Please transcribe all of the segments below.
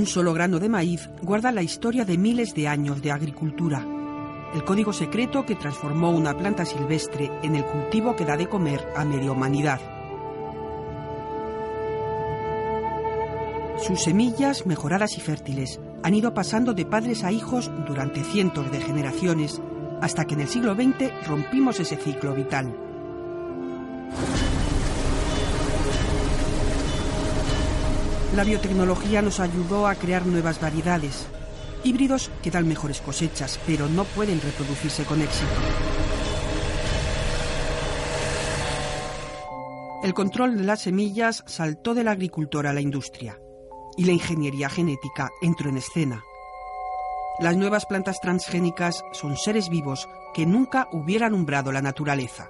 Un solo grano de maíz guarda la historia de miles de años de agricultura. El código secreto que transformó una planta silvestre en el cultivo que da de comer a media humanidad. Sus semillas, mejoradas y fértiles, han ido pasando de padres a hijos durante cientos de generaciones, hasta que en el siglo XX rompimos ese ciclo vital. La biotecnología nos ayudó a crear nuevas variedades, híbridos que dan mejores cosechas, pero no pueden reproducirse con éxito. El control de las semillas saltó del agricultor a la industria y la ingeniería genética entró en escena. Las nuevas plantas transgénicas son seres vivos que nunca hubieran umbrado la naturaleza.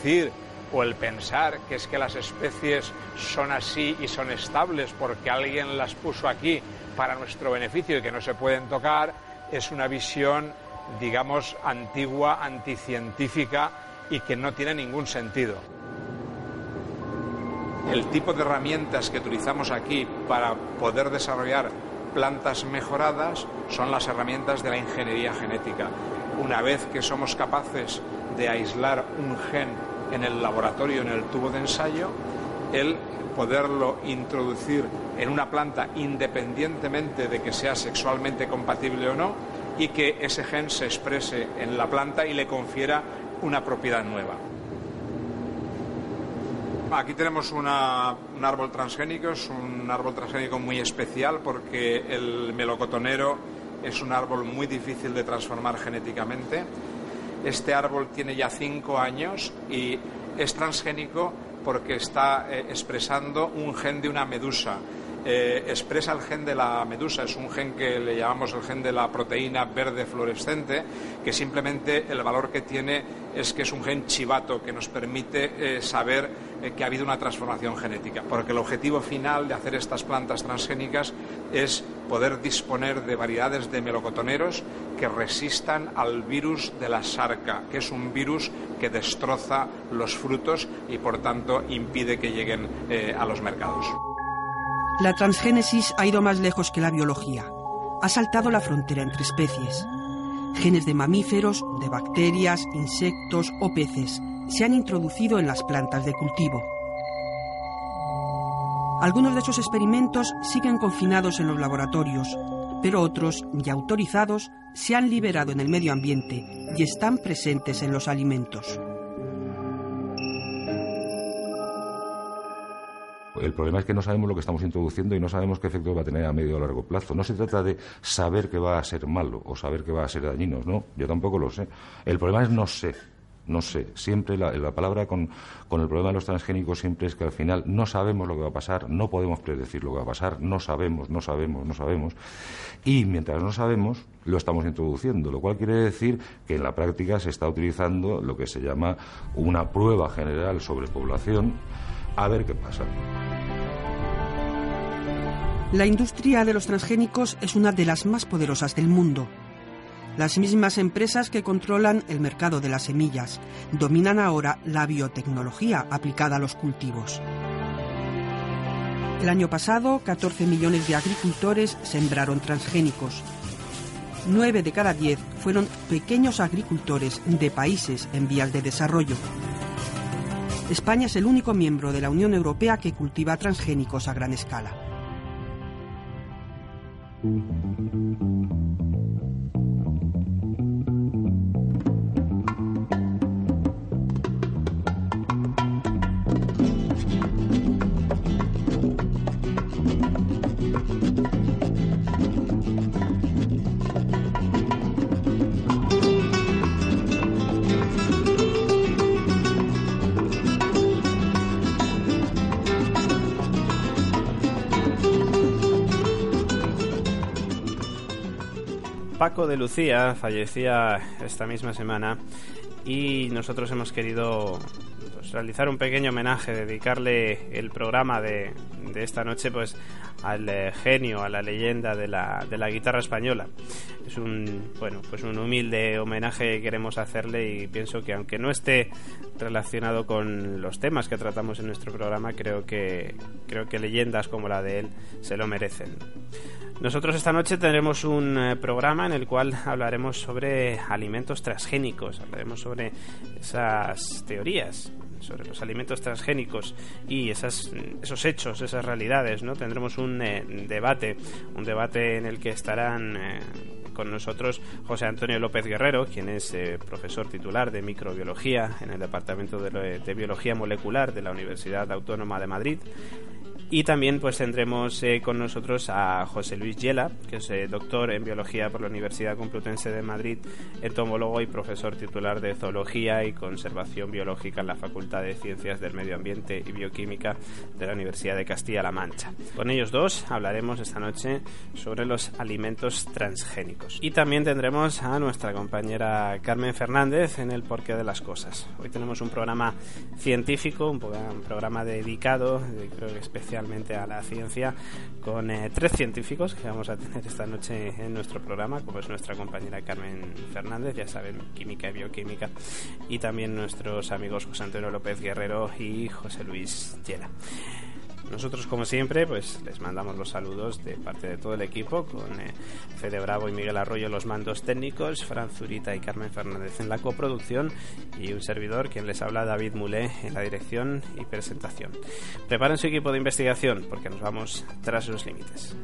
Decir o el pensar que es que las especies son así y son estables porque alguien las puso aquí para nuestro beneficio y que no se pueden tocar, es una visión, digamos, antigua, anticientífica y que no tiene ningún sentido. El tipo de herramientas que utilizamos aquí para poder desarrollar plantas mejoradas son las herramientas de la ingeniería genética. Una vez que somos capaces de aislar un gen en el laboratorio, en el tubo de ensayo, el poderlo introducir en una planta independientemente de que sea sexualmente compatible o no y que ese gen se exprese en la planta y le confiera una propiedad nueva. Aquí tenemos un árbol transgénico, es un árbol transgénico muy especial porque el melocotonero es un árbol muy difícil de transformar genéticamente este árbol tiene ya cinco años y es transgénico porque está eh, expresando un gen de una medusa. Eh, expresa el gen de la medusa, es un gen que le llamamos el gen de la proteína verde fluorescente, que simplemente el valor que tiene es que es un gen chivato que nos permite eh, saber que ha habido una transformación genética, porque el objetivo final de hacer estas plantas transgénicas es poder disponer de variedades de melocotoneros que resistan al virus de la sarca, que es un virus que destroza los frutos y por tanto impide que lleguen a los mercados. La transgénesis ha ido más lejos que la biología. Ha saltado la frontera entre especies. Genes de mamíferos, de bacterias, insectos o peces se han introducido en las plantas de cultivo. Algunos de esos experimentos siguen confinados en los laboratorios, pero otros, ya autorizados, se han liberado en el medio ambiente y están presentes en los alimentos. El problema es que no sabemos lo que estamos introduciendo y no sabemos qué efectos va a tener a medio o largo plazo. No se trata de saber que va a ser malo o saber que va a ser dañino, no, yo tampoco lo sé. El problema es no sé. No sé, siempre la, palabra con, con, el problema de los transgénicos siempre es que al final no sabemos lo que va a pasar, no podemos predecir lo que va a pasar, no sabemos, no sabemos, no sabemos. Y mientras no sabemos, lo estamos introduciendo, lo cual quiere decir que en la práctica se está utilizando lo que se llama una prueba general sobre población a ver qué pasa. La industria de los transgénicos es una de las más poderosas del mundo. Las mismas empresas que controlan el mercado de las semillas dominan ahora la biotecnología aplicada a los cultivos. El año pasado, 14 millones de agricultores sembraron transgénicos. Nueve de cada diez fueron pequeños agricultores de países en vías de desarrollo. España es el único miembro de la Unión Europea que cultiva transgénicos a gran escala. Paco de Lucía fallecía esta misma semana y nosotros hemos querido realizar un pequeño homenaje, dedicarle el programa de, de esta noche pues al eh, genio, a la leyenda de la, de la guitarra española. Es un bueno pues un humilde homenaje que queremos hacerle y pienso que aunque no esté relacionado con los temas que tratamos en nuestro programa, creo que creo que leyendas como la de él se lo merecen. Nosotros esta noche tendremos un eh, programa en el cual hablaremos sobre alimentos transgénicos, hablaremos sobre esas teorías sobre los alimentos transgénicos y esas, esos hechos, esas realidades, ¿no? Tendremos un eh, debate, un debate en el que estarán eh, con nosotros José Antonio López Guerrero, quien es profesor titular de microbiología en el Departamento de, Biología Molecular de la Universidad Autónoma de Madrid, y también pues tendremos eh, con nosotros a José Luis Yela, que es eh, doctor en biología por la Universidad Complutense de Madrid, entomólogo y profesor titular de zoología y conservación biológica en la Facultad de Ciencias del Medio Ambiente y Bioquímica de la Universidad de Castilla-La Mancha. Con ellos dos hablaremos esta noche sobre los alimentos transgénicos. Y también tendremos a nuestra compañera Carmen Fernández en el porqué de las cosas. Hoy tenemos un programa científico, un programa dedicado, creo que especial a la ciencia con eh, tres científicos que vamos a tener esta noche en nuestro programa, como es nuestra compañera Carmen Fernández, ya saben, química y bioquímica, y también nuestros amigos José Antonio López Guerrero y José Luis Llena. Nosotros, como siempre, pues les mandamos los saludos de parte de todo el equipo, con eh, Fede Bravo y Miguel Arroyo los mandos técnicos, Fran Zurita y Carmen Fernández en la coproducción y un servidor, quien les habla, David Mulé, en la dirección y presentación. Preparen su equipo de investigación, porque nos vamos tras los límites.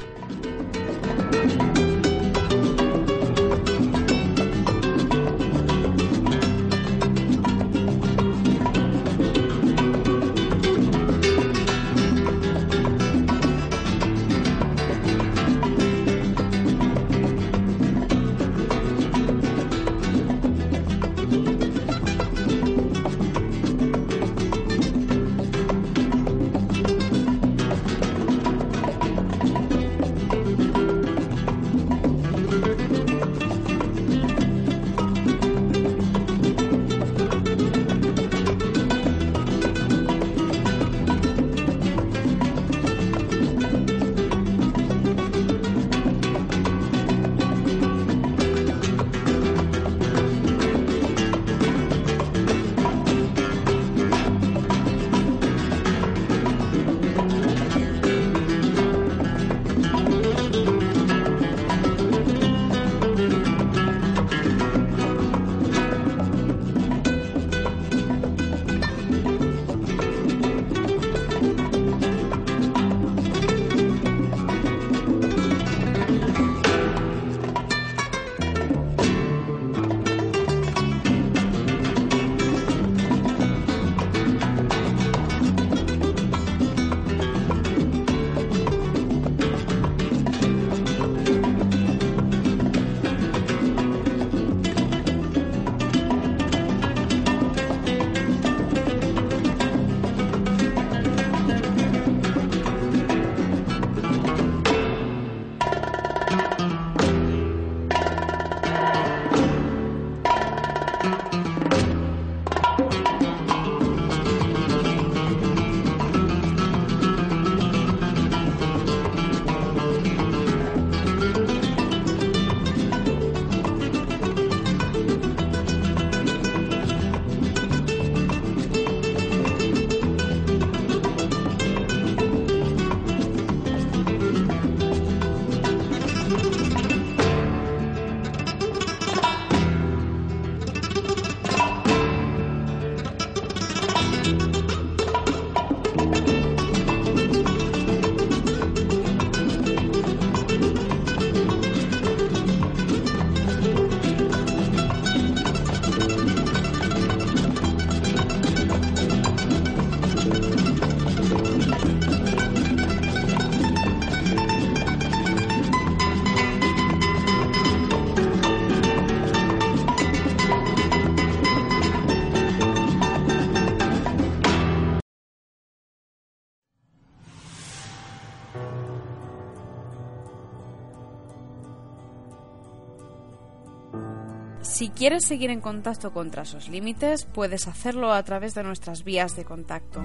Quieres seguir en contacto con Tras Límites, puedes hacerlo a través de nuestras vías de contacto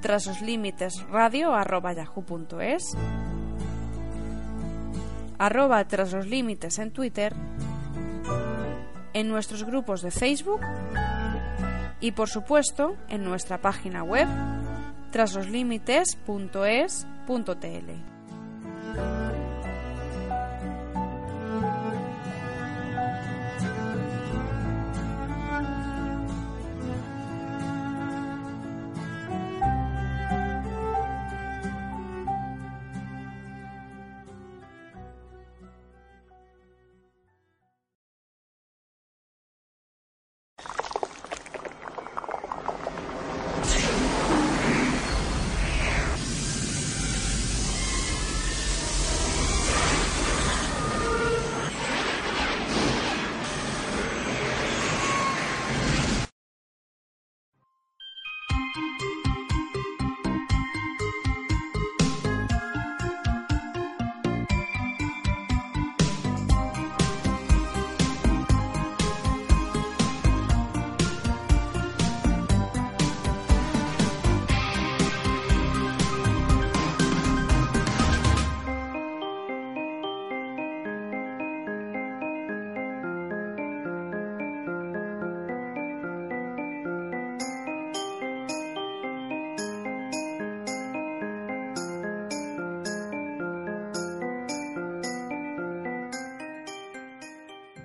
trasoslímitesradio.yahoo.es arroba tras los límites en Twitter, en nuestros grupos de Facebook y por supuesto en nuestra página web trasloslímites.es.tl.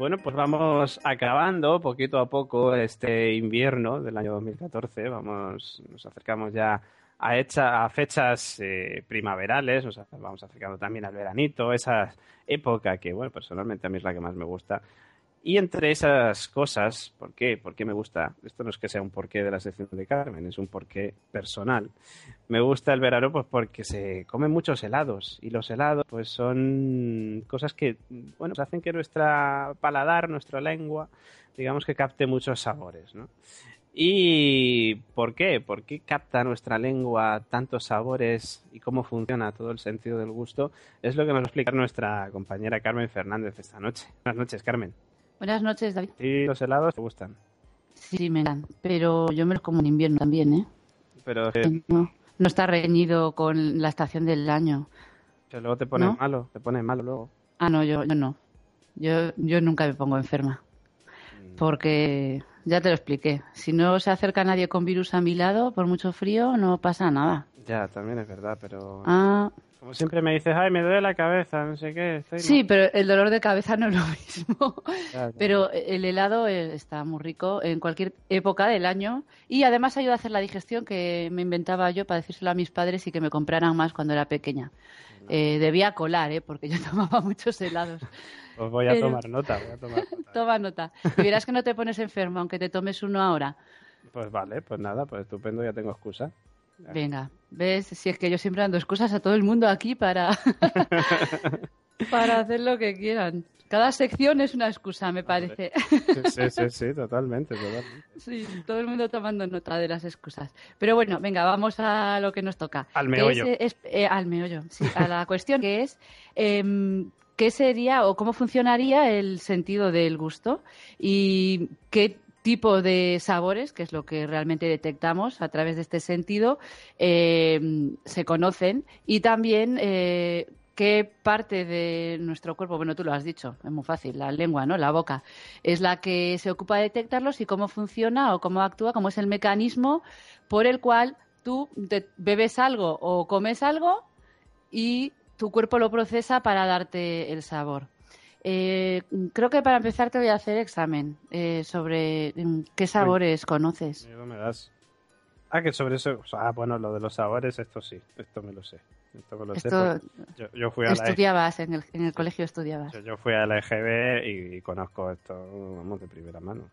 Bueno, pues vamos acabando poquito a poco este invierno del año 2014. Vamos, nos acercamos ya a, hecha, a fechas eh, primaverales, nos vamos acercando también al veranito, esa época que, bueno, personalmente a mí es la que más me gusta. Y entre esas cosas, ¿por qué? ¿Por qué me gusta? Esto no es que sea un porqué de la sección de Carmen, es un porqué personal. Me gusta el verano pues porque se comen muchos helados y los helados pues son cosas que, bueno, hacen que nuestra paladar, nuestra lengua, digamos que capte muchos sabores, ¿no? ¿Y por qué? ¿Por qué capta nuestra lengua tantos sabores y cómo funciona todo el sentido del gusto? Es lo que nos va a explicar nuestra compañera Carmen Fernández esta noche. Buenas noches, Carmen. Buenas noches, David. ¿Y los helados te gustan? Sí, me encantan, pero yo me los como en invierno también, ¿eh? Pero no, no, está reñido con la estación del año. Que luego te pone malo, te pone malo luego. Ah, no, yo, yo no. Yo, yo nunca me pongo enferma. Mm. Porque, ya te lo expliqué, si no se acerca nadie con virus a mi lado, por mucho frío, no pasa nada. Ya, también es verdad, pero... Ah, como siempre me dices, ay, me duele la cabeza, no sé qué. sí, pero el dolor de cabeza no es lo mismo. Pero el helado eh, está muy rico en cualquier época del año y además ayuda a hacer la digestión que me inventaba yo para decírselo a mis padres y que me compraran más cuando era pequeña. Eh, debía colar, ¿eh? porque yo tomaba muchos helados. Pues voy a tomar nota, voy a tomar nota. Toma nota. Y verás que no te pones enfermo, aunque te tomes uno ahora. Pues vale, pues nada, pues estupendo, ya tengo excusa. Venga, ves, si es que yo siempre ando excusas a todo el mundo aquí para, para hacer lo que quieran. Cada sección es una excusa, me parece. Sí, sí, sí, totalmente, Sí, todo el mundo tomando nota de las excusas. Pero bueno, venga, vamos a lo que nos toca. Al meollo. Eh, al meollo, sí, a la cuestión que es... Em, ¿Qué sería o cómo funcionaría el sentido del gusto? ¿Y qué tipo de sabores, que es lo que realmente detectamos a través de este sentido, eh, se conocen y también eh, qué parte de nuestro cuerpo, bueno, tú lo has dicho, es muy fácil, la lengua, ¿no? La boca, es la que se ocupa de detectarlos y cómo funciona o cómo actúa, cómo es el mecanismo por el cual tú bebes algo o comes algo y tu cuerpo lo procesa para darte el sabor. Eh, creo que para empezar te voy a hacer examen eh, sobre mm, qué sabores conoces. me das. Ah, que sobre eso. Ah, bueno, lo de los sabores, esto sí, esto me lo sé. Esto me lo sé. Yo, fui a estudiabas, en, el, en el colegio estudiabas. Yo, fui a la EGB y, conozco esto, vamos, de primera mano.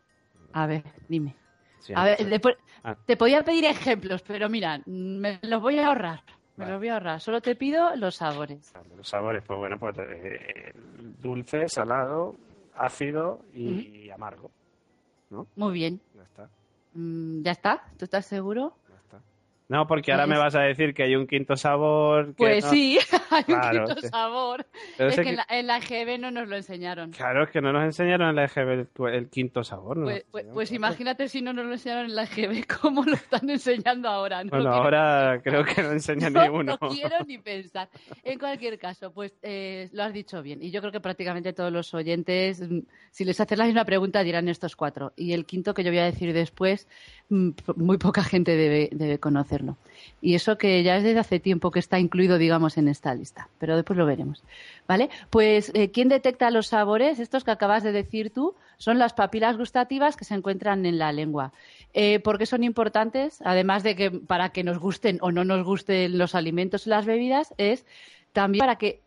A ver, dime. a ver, ah. te podía pedir ejemplos, pero mira, me los voy a ahorrar. Me lo voy a ahorrar. Solo te pido los sabores. Los sabores, pues bueno, pues eh, dulce, salado, ácido y amargo. ¿no? Muy bien. Ya está. Mm, ¿Ya está? ¿Tú estás seguro? No, porque ahora me vas a decir que hay un quinto sabor. pues sí, hay un quinto sí. sabor. Pero es que en la, en la EGB no nos lo enseñaron. Claro, es que no nos enseñaron en la EGB el, quinto sabor. ¿no? Pues, pues- pues imagínate si no nos lo enseñaron en la EGB, ¿cómo lo están enseñando ahora? No Bueno, ahora creo que no enseñan no, ni uno. no quiero ni pensar. En cualquier caso, pues eh, lo has dicho bien. Y yo creo que prácticamente todos los oyentes, mm, si les haces la misma pregunta, dirán estos cuatro. Y el quinto que yo voy a decir después, mm, muy poca gente debe, debe Y eso que ya es desde hace tiempo que está incluido, digamos, en esta lista. Pero después lo veremos. ¿Vale? Pues, eh, ¿quién detecta los sabores? Estos que acabas de decir tú son las papilas gustativas que se encuentran en la lengua. Eh, ¿Por qué son importantes? Además de que para que nos gusten o no nos gusten los alimentos y las bebidas, es también para que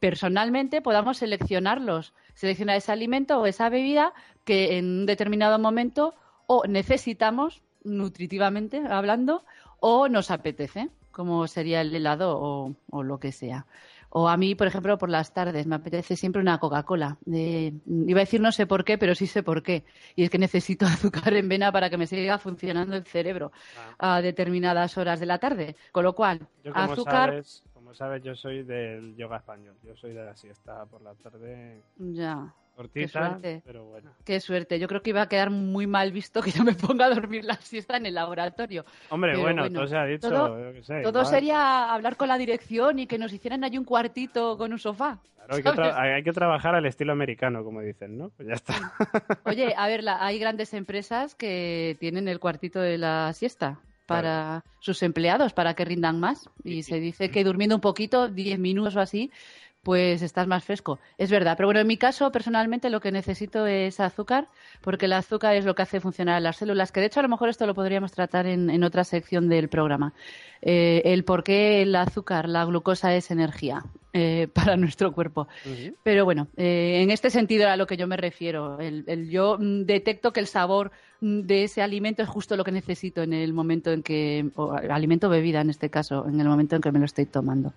personalmente podamos seleccionarlos, seleccionar ese alimento o esa bebida que en un determinado momento o necesitamos, nutritivamente hablando, o nos apetece, como sería el helado o, o lo que sea. O a mí, por ejemplo, por las tardes me apetece siempre una Coca-Cola. Iba a decir no sé por qué, pero sí sé por qué. Y es que necesito azúcar en vena para que me siga funcionando el cerebro a determinadas horas de la tarde. Con lo cual, Ah. Yo, como azúcar. sabes, como sabes, yo soy del yoga español. Yo soy de la siesta por la tarde Ya. Cortita, suerte. pero bueno. Qué suerte. Yo creo que iba a quedar muy mal visto que yo me ponga a dormir la siesta en el laboratorio. Hombre, Pero bueno, bueno, todo se ha dicho. todo- yo qué sé, Todo sería hablar con la dirección y que nos hicieran allí un cuartito con un sofá. Claro, hay, que hay que trabajar al estilo americano, como dicen, ¿no? Pues ya está. Oye, a ver, la- hay grandes empresas que tienen el cuartito de la siesta para sus empleados, para que rindan más. Y se dice que durmiendo un poquito, 10 minutos o así, pues estás más fresco. Es verdad, pero bueno, en mi caso, personalmente, lo que necesito es azúcar, porque el azúcar es lo que hace funcionar las células, que de hecho a lo mejor esto lo podríamos tratar en, en otra sección del programa. Eh, el por qué el azúcar, la glucosa es energía eh, para nuestro cuerpo. Pero bueno, eh, en este sentido era a lo que yo me refiero. El, el yo mm, detecto que el sabor mm, de ese alimento es justo lo que necesito en el momento en que, o alimento o bebida en este caso, en el momento en que me lo estoy tomando.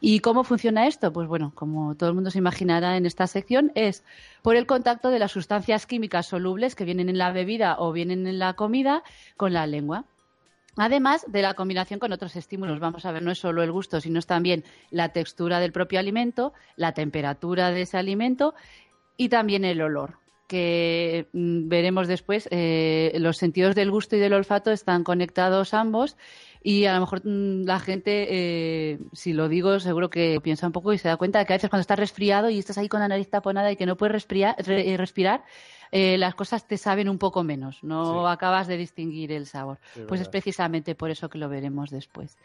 ¿Y cómo funciona esto? Pues bueno, como todo el mundo se imaginará en esta sección, es por el contacto de las sustancias químicas solubles que vienen en la bebida o vienen en la comida con la lengua. Además de la combinación con otros estímulos, vamos a ver, no es solo el gusto, sino es también la textura del propio alimento, la temperatura de ese alimento y también el olor, que mm, veremos después. eh, los sentidos del gusto y del olfato están conectados ambos y a lo mejor mm, la gente, eh, si lo digo, seguro que piensa un poco y se da cuenta de que a veces cuando estás resfriado y estás ahí con la nariz taponada y que no puedes respirar, re- eh, respirar eh, las cosas te saben un poco menos, no Sí. acabas de distinguir el sabor. Sí, pues es precisamente por eso que lo veremos después.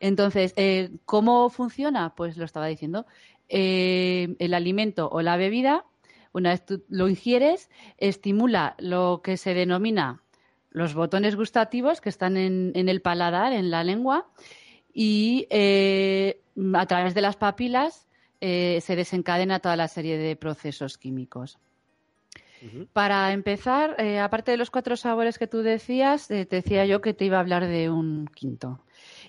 Entonces, eh, ¿cómo funciona? Pues lo estaba diciendo. Eh, el alimento o la bebida, una vez tú lo ingieres, estimula lo que se denomina los botones gustativos que están en, en el paladar, en la lengua, y eh, a través de las papilas eh, se desencadena toda la serie de procesos químicos. Para empezar, eh, aparte de los cuatro sabores que tú decías, te decía yo que te iba a hablar de un quinto.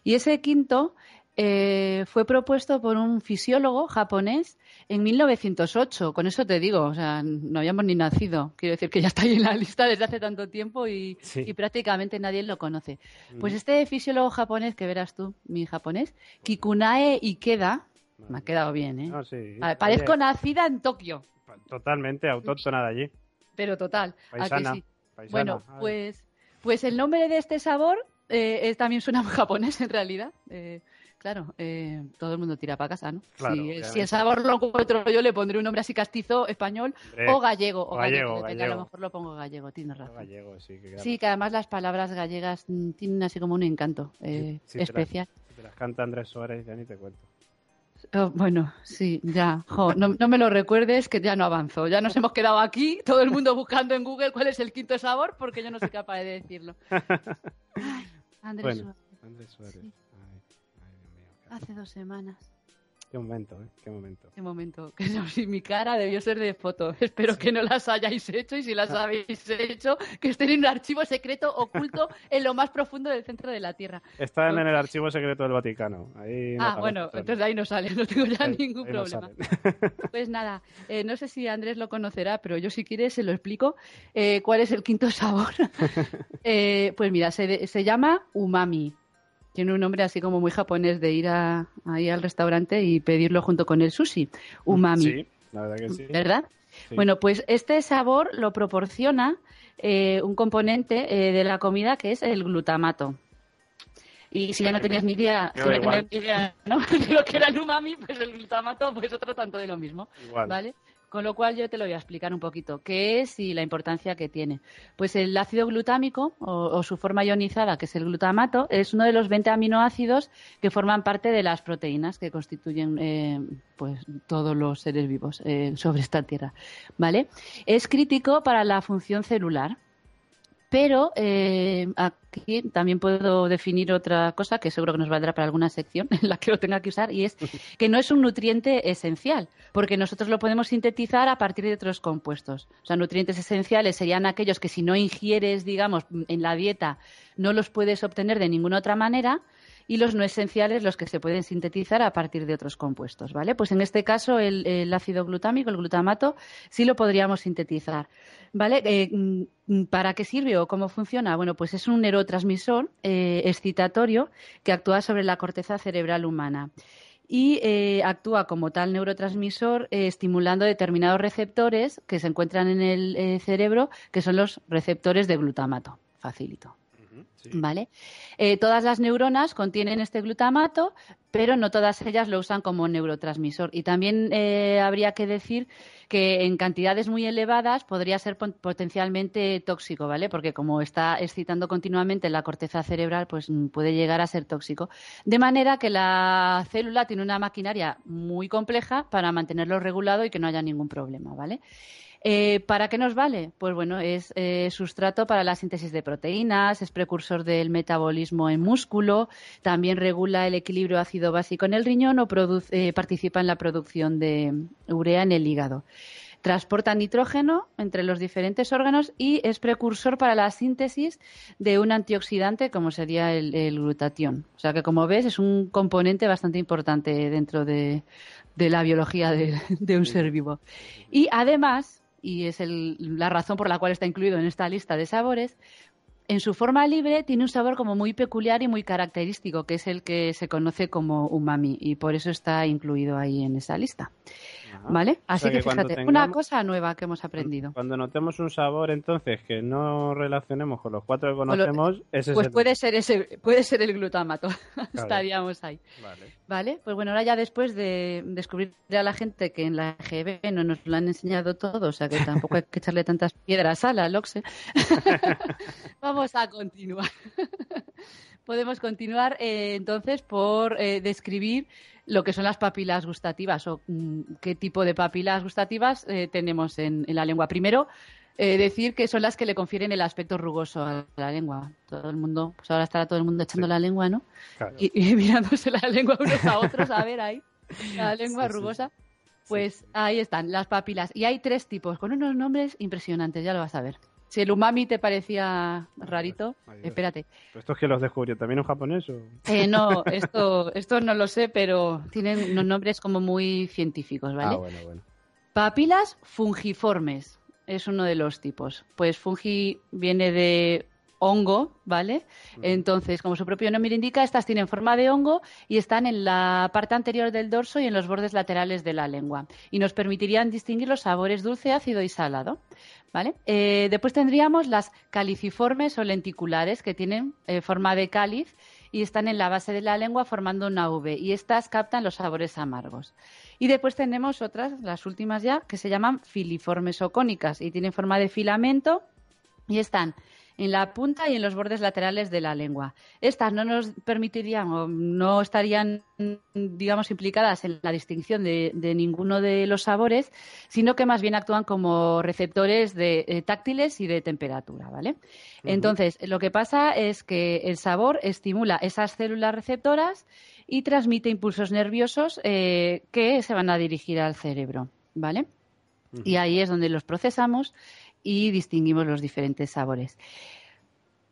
Y ese quinto fue propuesto por un fisiólogo japonés en 1908. Con eso te digo, o sea, no habíamos ni nacido. Quiero decir que ya está ahí en la lista desde hace tanto tiempo y, Sí. y prácticamente nadie lo conoce. Pues este fisiólogo japonés, que verás tú, mi japonés, Kikunae Ikeda, me ha quedado bien, ¿eh? No, sí. A ver, parezco Oye, nacida en Tokio, Totalmente autóctona de allí. pero total. ¿a que Paisana. sí? paisana. Bueno, pues, pues el nombre de este sabor eh, es- también suena japonés en realidad. Eh, claro, eh, todo el mundo tira para casa, ¿no? Claro, si, el sabor lo encuentro yo, le pondré un nombre así castizo, español Hombre, o gallego. O gallego, gallego, depende, a lo mejor lo pongo gallego, tienes razón. Gallego, sí, que Sí, que además las palabras gallegas mm, tienen así como un encanto eh, Sí, te las- especial. Te las canta Andrés Suárez, ya ni te cuento. Oh, bueno, sí, ya. Jo, no, no me lo recuerdes, que ya no avanzo. Ya nos hemos quedado aquí, todo el mundo buscando en Google cuál es el quinto sabor, porque yo no soy capaz de decirlo. Ay, Andrés Bueno, Suárez, Andrés Suárez. Sí. Hace dos semanas. Qué momento, ¿eh? Qué momento. Qué momento. Que no, si mi cara debió ser de foto. Espero que no las hayáis hecho y si las habéis hecho, que estén en un archivo secreto oculto en lo más profundo del centro de la Tierra. Están No. en el archivo secreto del Vaticano. Ahí no Ah, bueno, todo. entonces de ahí no sale, no tengo ya Ahí- ningún ahí no problema. salen. Pues nada, eh, no sé si Andrés lo conocerá, pero yo si quieres se lo explico. Eh, ¿Cuál es el quinto sabor? Eh, pues mira, se, de- se llama umami. Tiene un nombre así como muy japonés de ir a, ahí al restaurante y pedirlo junto con el sushi, umami. Sí, la verdad que sí. ¿Verdad? Bueno, pues este sabor lo proporciona eh, un componente eh, de la comida que es el glutamato. Y si ya no tenías ni idea, si no tenías ni idea ¿no? de lo que era el umami, pues el glutamato, pues otro tanto de lo mismo. Igual. ¿Vale? Con lo cual yo te lo voy a explicar un poquito qué es y la importancia que tiene. Pues el ácido glutámico o, su forma ionizada, que es el glutamato, es uno de los 20 aminoácidos que forman parte de las proteínas que constituyen eh, pues todos los seres vivos eh, sobre esta tierra. ¿Vale? Es crítico para la función celular. Pero eh, aquí también puedo definir otra cosa que seguro que nos valdrá para alguna sección en la que lo tenga que usar y es que no es un nutriente esencial, porque nosotros lo podemos sintetizar a partir de otros compuestos. O sea, nutrientes esenciales serían aquellos que si no ingieres, digamos, en la dieta, no los puedes obtener de ninguna otra manera y los no esenciales los que se pueden sintetizar a partir de otros compuestos, ¿vale? Pues en este caso el, ácido glutámico, el glutamato, sí lo podríamos sintetizar, ¿vale? Eh, mm, ¿Para qué sirve o cómo funciona? Bueno, pues es un neurotransmisor eh, excitatorio que actúa sobre la corteza cerebral humana y eh, actúa como tal neurotransmisor estimulando determinados receptores que se encuentran en el cerebro, que son los receptores de glutamato. Facilito. ¿Vale? Eh, todas las neuronas contienen este glutamato, pero no todas ellas lo usan como neurotransmisor. Y también eh, habría que decir que en cantidades muy elevadas podría ser potencialmente tóxico, ¿vale? Porque como está excitando continuamente la corteza cerebral, pues mm, puede llegar a ser tóxico. De manera que la célula tiene una maquinaria muy compleja para mantenerlo regulado y que no haya ningún problema, ¿vale? Eh, ¿Para qué nos vale? Pues bueno, es eh, sustrato para la síntesis de proteínas, es precursor del metabolismo en músculo, también regula el equilibrio ácido básico en el riñón o produce- eh, participa en la producción de urea en el hígado. Transporta nitrógeno entre los diferentes órganos y es precursor para la síntesis de un antioxidante como sería el, el glutatión. O sea que, como ves, es un componente bastante importante dentro de, de la biología de, de un ser vivo. Y además, y es el- la razón por la cual está incluido en esta lista de sabores, en su forma libre tiene un sabor como muy peculiar y muy característico, que es el que se conoce como umami, y por eso está incluido ahí en esa lista. Ajá. ¿Vale? O Así sea que, fíjate, una cosa nueva que hemos aprendido. Cuando notemos un sabor, entonces, que no relacionemos con los cuatro que lo- conocemos, ese Pues es el... puede ser ese, puede ser el glutamato. Estaríamos ahí. Vale. Vale, pues bueno, ahora ya después de descubrir a la gente que en la EGB no nos lo han enseñado todo, o sea que tampoco hay que echarle tantas piedras a la LOXE, vamos a continuar. Podemos continuar eh, entonces por eh, describir lo que son las papilas gustativas o mm, qué tipo de papilas gustativas eh, tenemos en, en la lengua. Primero, eh, decir que son las que le confieren el aspecto rugoso a la lengua. Todo el mundo, pues ahora estará todo el mundo echando Sí. la lengua, ¿no? Claro. y, y mirándose la lengua unos a otros, a ver ahí, la lengua Sí, sí. rugosa. Pues ahí están, las papilas. Y hay tres tipos, con unos nombres impresionantes, ya lo vas a ver. Si el umami te parecía rarito, Ay, espérate. ¿Pero ¿Estos que los descubrió también un japonés o...? Eh, no, esto, esto no lo sé, pero tienen unos nombres como muy científicos, ¿vale? Ah, bueno, bueno. Papilas fungiformes es uno de los tipos. Pues fungi viene de hongo, ¿vale? Entonces, como su propio nombre indica, estas tienen forma de hongo y están en la parte anterior del dorso y en los bordes laterales de la lengua. Y nos permitirían distinguir los sabores dulce, ácido y salado. ¿Vale? Eh, después tendríamos las caliciformes o lenticulares, que tienen eh, forma de cáliz y están en la base de la lengua formando una V. Y estas captan los sabores amargos. Y después tenemos otras, las últimas ya, que se llaman filiformes o cónicas y tienen forma de filamento y están en la punta y en los bordes laterales de la lengua. Estas no nos permitirían o no estarían, digamos, implicadas en la distinción de, de ninguno de los sabores, sino que más bien actúan como receptores de, eh, táctiles y de temperatura, ¿vale? Entonces, lo que pasa es que el sabor estimula esas células receptoras y transmite impulsos nerviosos eh, que se van a dirigir al cerebro, ¿vale? Y ahí es donde los procesamos y distinguimos los diferentes sabores.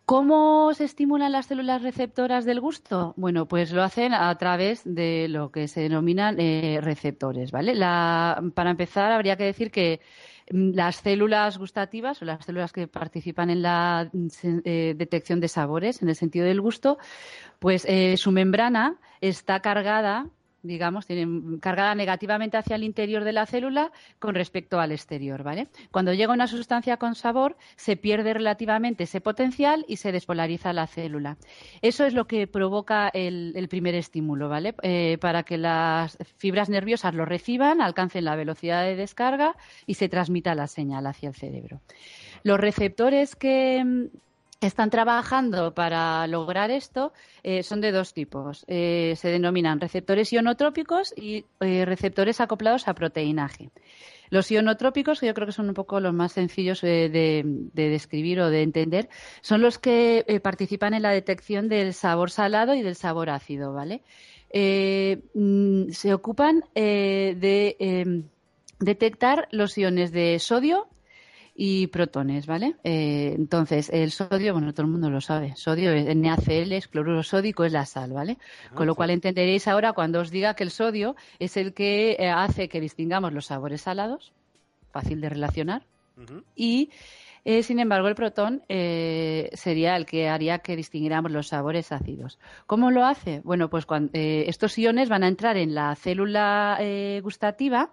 ¿Cómo se estimulan las células receptoras del gusto? Bueno, pues lo hacen a través de lo que se denominan eh, receptores, ¿vale? Para empezar, habría que decir que mm, las células gustativas o las células que participan en la eh, detección de sabores, en el sentido del gusto, pues eh, su membrana está cargada digamos, tiene cargada negativamente hacia el interior de la célula con respecto al exterior, ¿vale? Cuando llega una sustancia con sabor, se pierde relativamente ese potencial y se despolariza la célula. Eso es lo que provoca el, primer estímulo, ¿vale? Eh, para que las fibras nerviosas lo reciban, alcancen la velocidad de descarga y se transmita la señal hacia el cerebro. Los receptores que, están trabajando para lograr esto eh, son de dos tipos. Eh, se denominan receptores ionotrópicos y eh, receptores acoplados a proteínaje. Los ionotrópicos, que yo creo que son un poco los más sencillos de, describir o de entender, son los que participan en la detección del sabor salado y del sabor ácido, ¿vale? Mm, se ocupan de em, detectar los iones de sodio, y protones, ¿vale? Eh, entonces, el sodio, bueno, todo el mundo lo sabe, sodio es NaCl, es cloruro sódico, es la sal, ¿vale? Ah, Con lo cual entenderéis ahora cuando os diga que el sodio es el que eh, hace que distingamos los sabores salados, fácil de relacionar, y eh, sin embargo, el protón sería el que haría que distinguiéramos los sabores ácidos. ¿Cómo lo hace? Bueno, pues cuando, estos iones van a entrar en la célula gustativa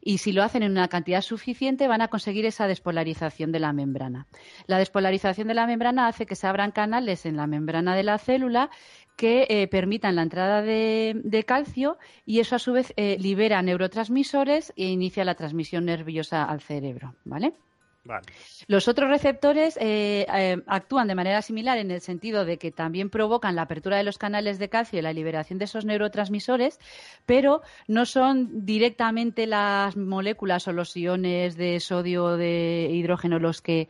y si lo hacen en una cantidad suficiente van a conseguir esa despolarización de la membrana. La despolarización de la membrana hace que se abran canales en la membrana de la célula que eh, permitan la entrada de, calcio y eso a su vez eh, libera neurotransmisores e inicia la transmisión nerviosa al cerebro, Los otros receptores eh, eh, actúan de manera similar en el sentido de que también provocan la apertura de los canales de calcio y la liberación de esos neurotransmisores, pero no son directamente las moléculas o los iones de sodio o de hidrógeno los que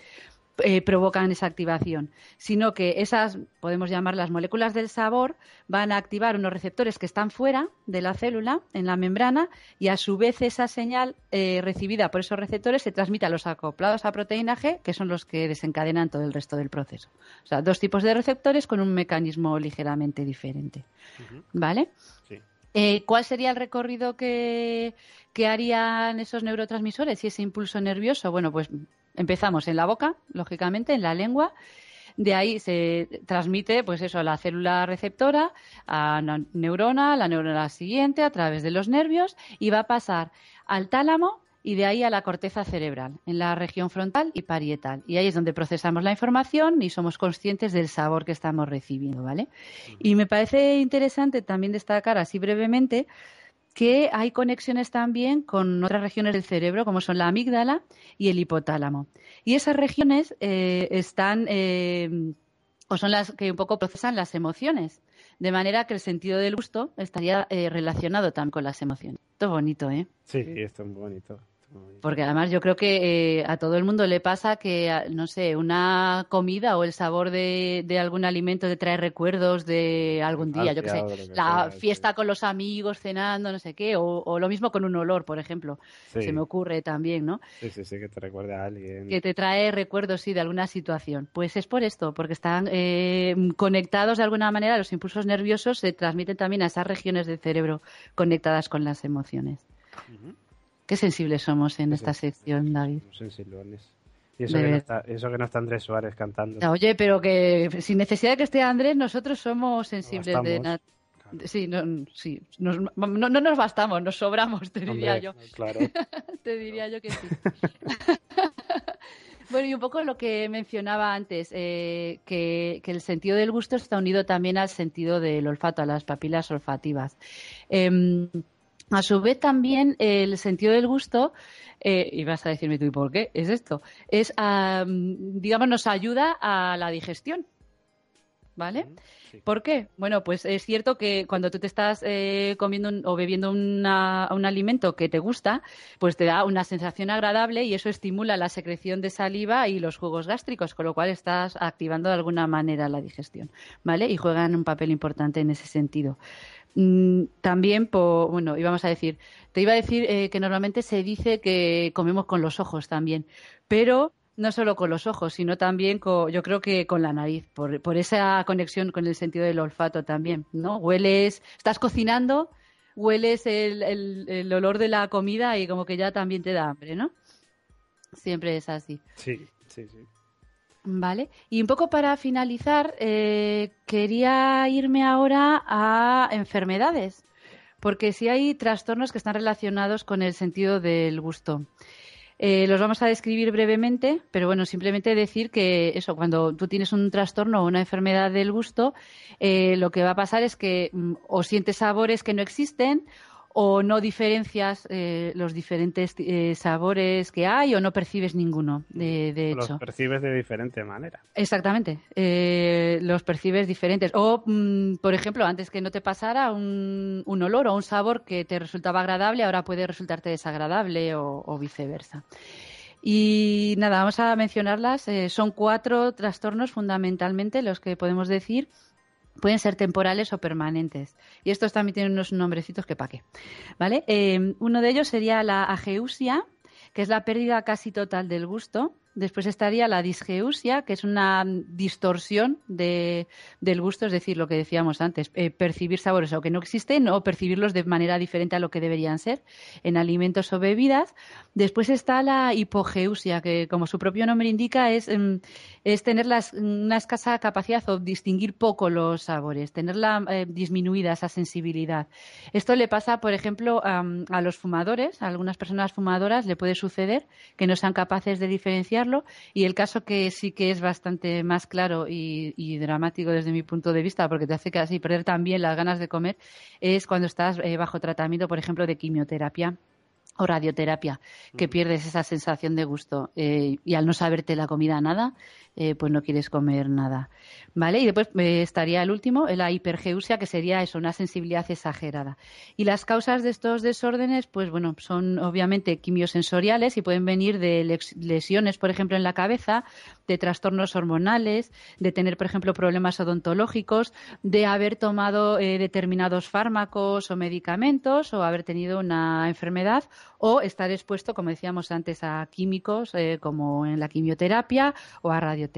eh, provocan esa activación, sino que esas, podemos llamar las moléculas del sabor, van a activar unos receptores que están fuera de la célula, en la membrana, y a su vez esa señal eh, recibida por esos receptores se transmite a los acoplados a proteína G, que son los que desencadenan todo el resto del proceso. O sea, dos tipos de receptores con un mecanismo ligeramente diferente. ¿Vale? Eh, ¿Cuál sería el recorrido que, que, harían esos neurotransmisores y ese impulso nervioso? Bueno, pues Empezamos en la boca, lógicamente, en la lengua. De ahí se transmite, pues eso, a la célula receptora, a la neurona, a la neurona siguiente, a través de los nervios, y va a pasar al tálamo y de ahí a la corteza cerebral, en la región frontal y parietal. Y ahí es donde procesamos la información y somos conscientes del sabor que estamos recibiendo, ¿vale? Y me parece interesante también destacar así brevemente que hay conexiones también con otras regiones del cerebro, como son la amígdala y el hipotálamo. Y esas regiones eh, están eh, o son las que un poco procesan las emociones, de manera que el sentido del gusto estaría eh, relacionado también con las emociones. Esto es bonito, ¿eh? Sí, esto es bonito. Porque además yo creo que eh, a todo el mundo le pasa que, no sé, una comida o el sabor de, algún alimento te trae recuerdos de algún día, yo qué sé, la fiesta con los amigos, cenando, no sé qué, o, lo mismo con un olor, por ejemplo. Se me ocurre también, ¿no? Sí, sí, sí, que te recuerda a alguien. Que te trae recuerdos, sí, de alguna situación. Pues es por esto, porque están eh, conectados de alguna manera, los impulsos nerviosos se transmiten también a esas regiones del cerebro conectadas con las emociones. Qué sensibles somos en esta sección, David. Sensibles. Y eso que, no está, eso que, no está, Andrés Suárez cantando. Oye, pero que sin necesidad de que esté Andrés, nosotros somos sensibles de Sí, no, sí no, nos bastamos, nos sobramos, te diría yo. Claro. te diría yo que sí. bueno, y un poco lo que mencionaba antes, eh, que, que, el sentido del gusto está unido también al sentido del olfato, a las papilas olfativas. Eh, a su vez también el sentido del gusto, eh, y vas a decirme tú, ¿y por qué es esto? Es, digamos, nos ayuda a la digestión. ¿Vale? ¿Por qué? Bueno, pues es cierto que cuando tú te estás eh, comiendo o bebiendo un alimento que te gusta, pues te da una sensación agradable y eso estimula la secreción de saliva y los jugos gástricos, con lo cual estás activando de alguna manera la digestión, ¿vale? Y juegan un papel importante en ese sentido. Mm, también, por, bueno, íbamos a decir, te iba a decir eh, que normalmente se dice que comemos con los ojos también, pero no solo con los ojos, sino también yo creo que con la nariz, por, por esa conexión con el sentido del olfato también, ¿no? Hueles, estás cocinando, hueles el, el, el olor de la comida y como que ya también te da hambre, ¿no? Siempre es así. Sí, sí, sí. Vale. Y un poco para finalizar, eh, quería irme ahora a enfermedades, porque sí hay trastornos que están relacionados con el sentido del gusto. Eh, los vamos a describir brevemente, pero bueno, simplemente decir que eso, cuando tú tienes un trastorno o una enfermedad del gusto, eh, lo que va a pasar es que mm, o sientes sabores que no existen o no diferencias eh, los diferentes eh, sabores que hay o no percibes ninguno, de, de Los hecho. percibes de diferente manera. Exactamente, eh, los percibes diferentes. O, mm, por ejemplo, antes que no te pasara un, un olor o un sabor que te resultaba agradable, ahora puede resultarte desagradable o, o viceversa. Y nada, vamos a mencionarlas. Son cuatro trastornos fundamentalmente los que podemos decir pueden ser temporales o permanentes. Y estos también tienen unos nombrecitos que pa' qué. ¿Vale? Eh, uno de ellos sería la ageusia, que es la pérdida casi total del gusto. Después estaría la disgeusia, que es una distorsión de, del gusto, es decir, lo que decíamos antes, eh, percibir sabores o que no existen o percibirlos de manera diferente a lo que deberían ser en alimentos o bebidas. Después está la hipogeusia, que como su propio nombre indica es, em, es tener las- una escasa capacidad o distinguir poco los sabores, tenerla eh, disminuida esa sensibilidad. Esto le pasa, por ejemplo, am, a los fumadores, a algunas personas fumadoras le puede suceder que no sean capaces de y el caso que sí que es bastante más claro y, y dramático desde mi punto de vista, porque te hace casi perder también las ganas de comer, es cuando estás eh, bajo tratamiento, por ejemplo, de quimioterapia o radioterapia, que pierdes esa sensación de gusto eh, y al no saberte la comida nada, eh, pues no quieres comer nada. ¿Vale? Y después eh, estaría el último, la hipergeusia, que sería eso, una sensibilidad exagerada. Y las causas de estos desórdenes, pues bueno, son obviamente quimiosensoriales y pueden venir de lesiones, por ejemplo, en la cabeza, de trastornos hormonales, de tener, por ejemplo, problemas odontológicos, de haber tomado eh, determinados fármacos o medicamentos o haber tenido una enfermedad o estar expuesto, como decíamos antes, a químicos como en la quimioterapia o a radioterapia.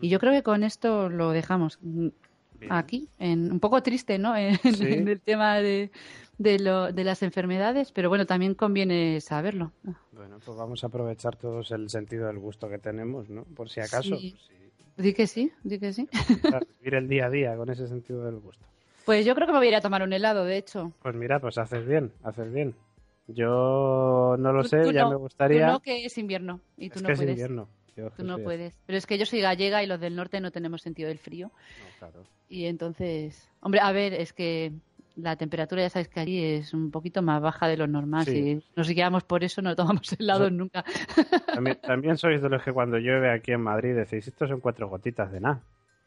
Y yo creo que con esto lo dejamos mm, Bien. aquí, en, un poco triste, ¿no? En, Sí. en el tema de, de, lo, de las enfermedades, pero bueno, también conviene saberlo. Bueno, pues vamos a aprovechar todos el sentido del gusto que tenemos, ¿no? Por si acaso. Sí. sí, Di que sí, di que sí. para vivir el día a día con ese sentido del gusto. Pues yo creo que me voy a ir a tomar un helado, de hecho. Pues mira, pues haces bien, haces bien. Yo no lo Tú- sé, tú ya no, me gustaría. Tú no, que es invierno y tú es no que es puedes. invierno. Yo, Tú no puedes. Pero es que yo soy gallega y los del norte no tenemos sentido del frío. no, claro. Y entonces, hombre, a ver, es que la temperatura ya sabes que allí es un poquito más baja de lo normal. Sí. Si nos guiamos por eso, no tomamos helados Eso- nunca. También, también sois de los que cuando llueve aquí en Madrid decís, estos son cuatro gotitas de nada.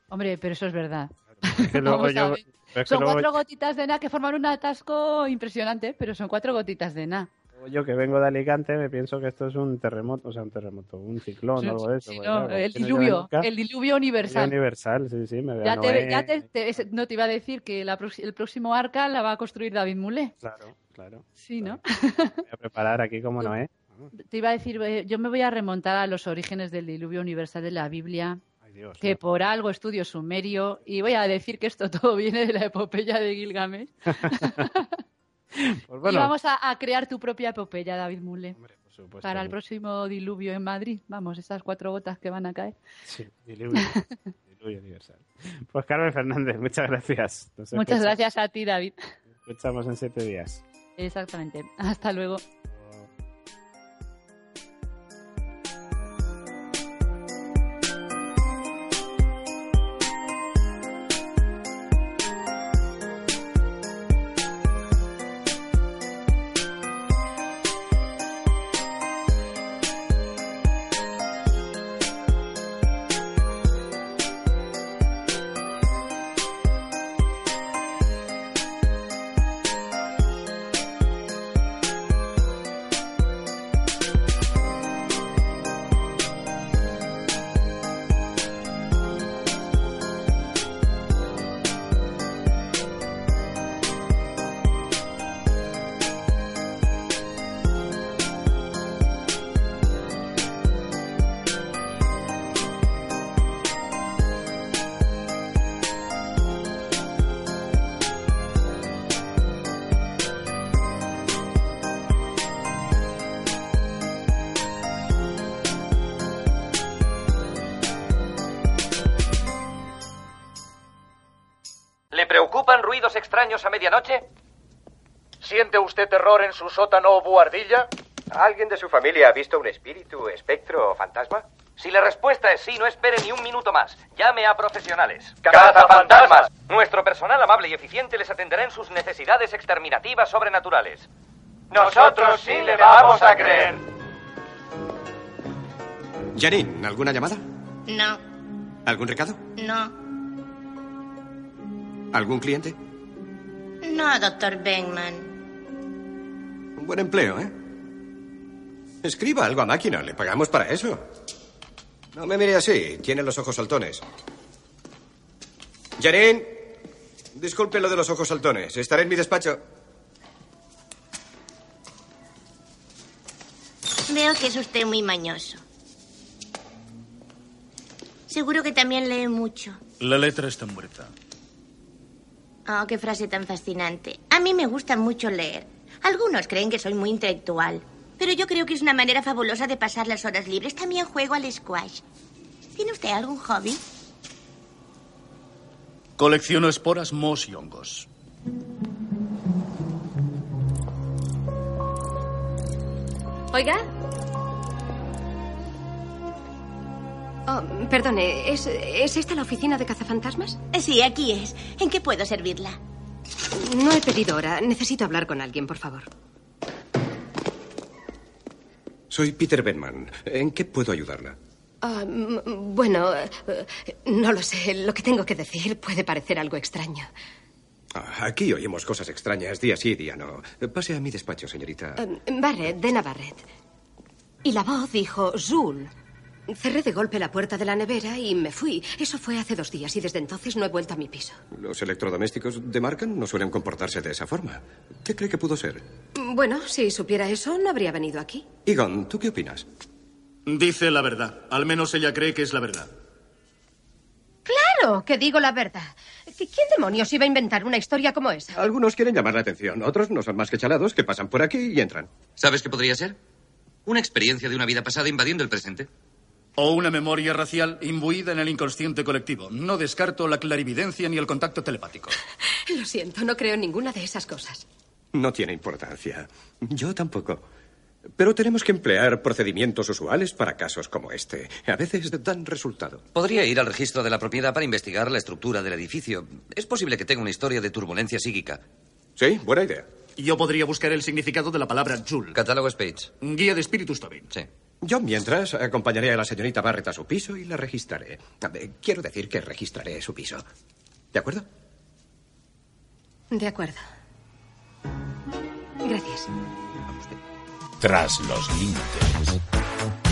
Hombre, pero eso es verdad. Es que luego Vamos a yo- ver. pero es que Son luego- cuatro gotitas de nada que forman un atasco impresionante, pero son cuatro gotitas de nada. Yo que vengo de Alicante me pienso que esto es un terremoto, o sea, un terremoto, un ciclón o algo de eso. Sí, no, claro, el no diluvio, el diluvio universal. universal, sí, sí, me veo Ya a te, ya te- no te iba a decir que la el próximo arca la va a construir David Mulé. Claro, claro. Sí, ¿no? Me voy a preparar aquí como Noé. Te iba a decir, eh, yo me voy a remontar a los orígenes del diluvio universal de la Biblia, Dios. que ¿no? por algo estudio sumerio, y voy a decir que esto todo viene de la epopeya de Gilgamesh. Pues y vamos a, a crear tu propia epopeya, David Mulé. hombre, por supuesto. Para el próximo diluvio en Madrid. Vamos, esas cuatro gotas que van a caer. Sí, diluvio, diluvio universal. Pues Carmen Fernández, muchas gracias. Nos Muchas gracias a ti, David. nos Escuchamos en siete días. Exactamente. Hasta luego. Terror en su sótano o buhardilla? ¿Alguien de su familia ha visto un espíritu, espectro o fantasma? Si la respuesta es sí, no espere ni un minuto más. Llame a profesionales. ¡Cazafantasmas! Nuestro personal amable y eficiente les atenderá en sus necesidades exterminativas sobrenaturales. Nosotros sí le vamos a creer. Janine, ¿alguna llamada? No, ¿Algún recado? no, ¿Algún cliente? no, doctor Beckman. Un buen empleo, ¿eh? Escriba algo a máquina, le pagamos para eso. No me mire así, tiene los ojos saltones. Janine, disculpe lo de los ojos saltones. Estaré en mi despacho. Veo que es usted muy mañoso. Seguro que también lee mucho. La letra está muerta. Oh, qué frase tan fascinante. A mí me gusta mucho leer. Algunos creen que soy muy intelectual, pero yo creo que es una manera fabulosa de pasar las horas libres. También juego al squash. ¿Tiene usted algún hobby? Colecciono esporas, mos y hongos. Oiga. Oh, perdone, ¿es, ¿es esta la oficina de cazafantasmas? Sí, aquí es. ¿En qué puedo servirla? No he pedido hora. Necesito hablar con alguien, por favor. Soy Peter Benman. ¿En qué puedo ayudarla? Ah, bueno, eh, no lo sé. Lo que tengo que decir puede parecer algo extraño. Ah, Aquí oímos cosas extrañas, día sí, día no. Pase a mi despacho, señorita. Eh, Barrett, Dena Barrett. Y la voz dijo Zul. Cerré de golpe la puerta de la nevera y me fui. Eso fue hace dos días y desde entonces no he vuelto a mi piso. Los electrodomésticos de marca no suelen comportarse de esa forma. ¿Qué cree que pudo ser? Bueno, si supiera eso, no habría venido aquí. Egon, ¿tú qué opinas? Dice la verdad. Al menos ella cree que es la verdad. Claro que digo la verdad. ¿Quién demonios iba a inventar una historia como esa? Algunos quieren llamar la atención, otros no son más que chalados que pasan por aquí y entran. ¿Sabes qué podría ser? Una experiencia de una vida pasada invadiendo el presente. O una memoria racial imbuida en el inconsciente colectivo. No descarto la clarividencia ni el contacto telepático. Lo siento, no creo en ninguna de esas cosas. No tiene importancia. Yo tampoco. Pero tenemos que emplear procedimientos usuales para casos como este. A veces dan resultado. Podría ir al registro de la propiedad para investigar la estructura del edificio. Es posible que tenga una historia de turbulencia psíquica. Sí, buena idea. Yo podría buscar el significado de la palabra Joule. Catálogo Spades. Guía de espíritus Tobin. Sí. Yo, mientras, acompañaré a la señorita Barrett a su piso y la registraré. Quiero decir que registraré su piso. ¿De acuerdo? De acuerdo. Gracias. Tras los límites.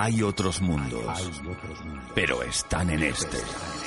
Hay otros mundos, pero están en este.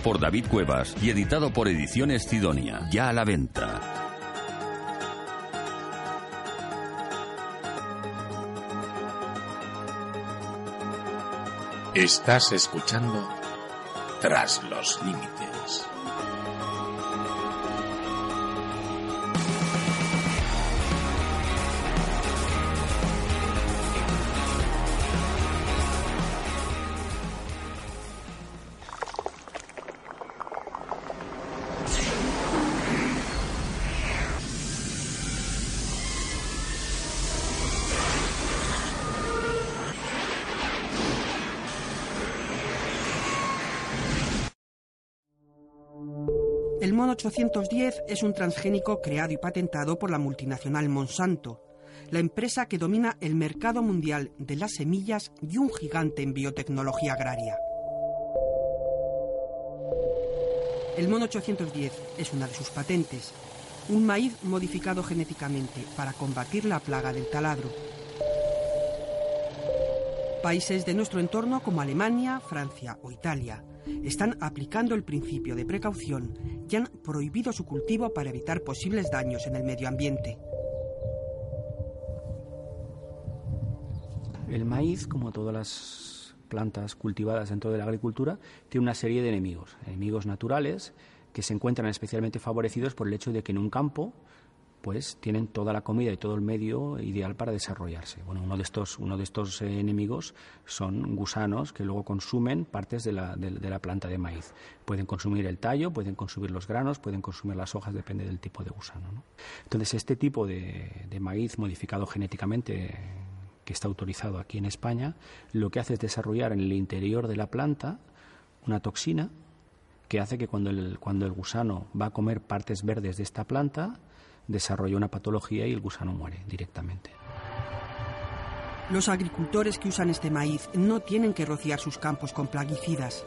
por David Cuevas y editado por Ediciones Sidonia. Ya a la venta. Estás escuchando Tras los Límites. El mono 810 es un transgénico creado y patentado por la multinacional Monsanto, la empresa que domina el mercado mundial de las semillas y un gigante en biotecnología agraria. El mono 810 es una de sus patentes, un maíz modificado genéticamente para combatir la plaga del taladro. Países de nuestro entorno como Alemania, Francia o Italia están aplicando el principio de precaución y han prohibido su cultivo para evitar posibles daños en el medio ambiente. El maíz, como todas las plantas cultivadas dentro de la agricultura, tiene una serie de enemigos, enemigos naturales que se encuentran especialmente favorecidos por el hecho de que en un campo pues tienen toda la comida y todo el medio ideal para desarrollarse. Bueno, uno de estos, uno de estos eh, enemigos son gusanos que luego consumen partes de la, de- la planta de maíz. Pueden consumir el tallo, pueden consumir los granos, pueden consumir las hojas, depende del tipo de gusano. ¿no? Entonces, este tipo de, de maíz modificado genéticamente que está autorizado aquí en España, lo que hace es desarrollar en el interior de la planta una toxina que hace que cuando el, cuando el gusano va a comer partes verdes de esta planta, desarrolla una patología y el gusano muere directamente. Los agricultores que usan este maíz no tienen que rociar sus campos con plaguicidas.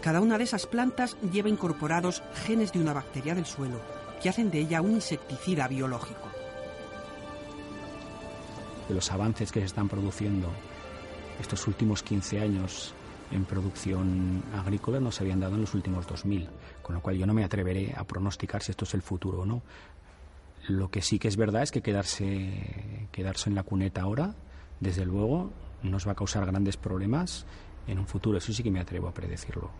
Cada una de esas plantas lleva incorporados genes de una bacteria del suelo que hacen de ella un insecticida biológico. de los avances que se están produciendo estos últimos 15 años en producción agrícola no se habían dado en los últimos 2000. Con lo cual yo no me atreveré a pronosticar si esto es el futuro o no. Lo que sí que es verdad es que quedarse, quedarse en la cuneta ahora, desde luego, nos va a causar grandes problemas en un futuro. Eso sí que me atrevo a predecirlo.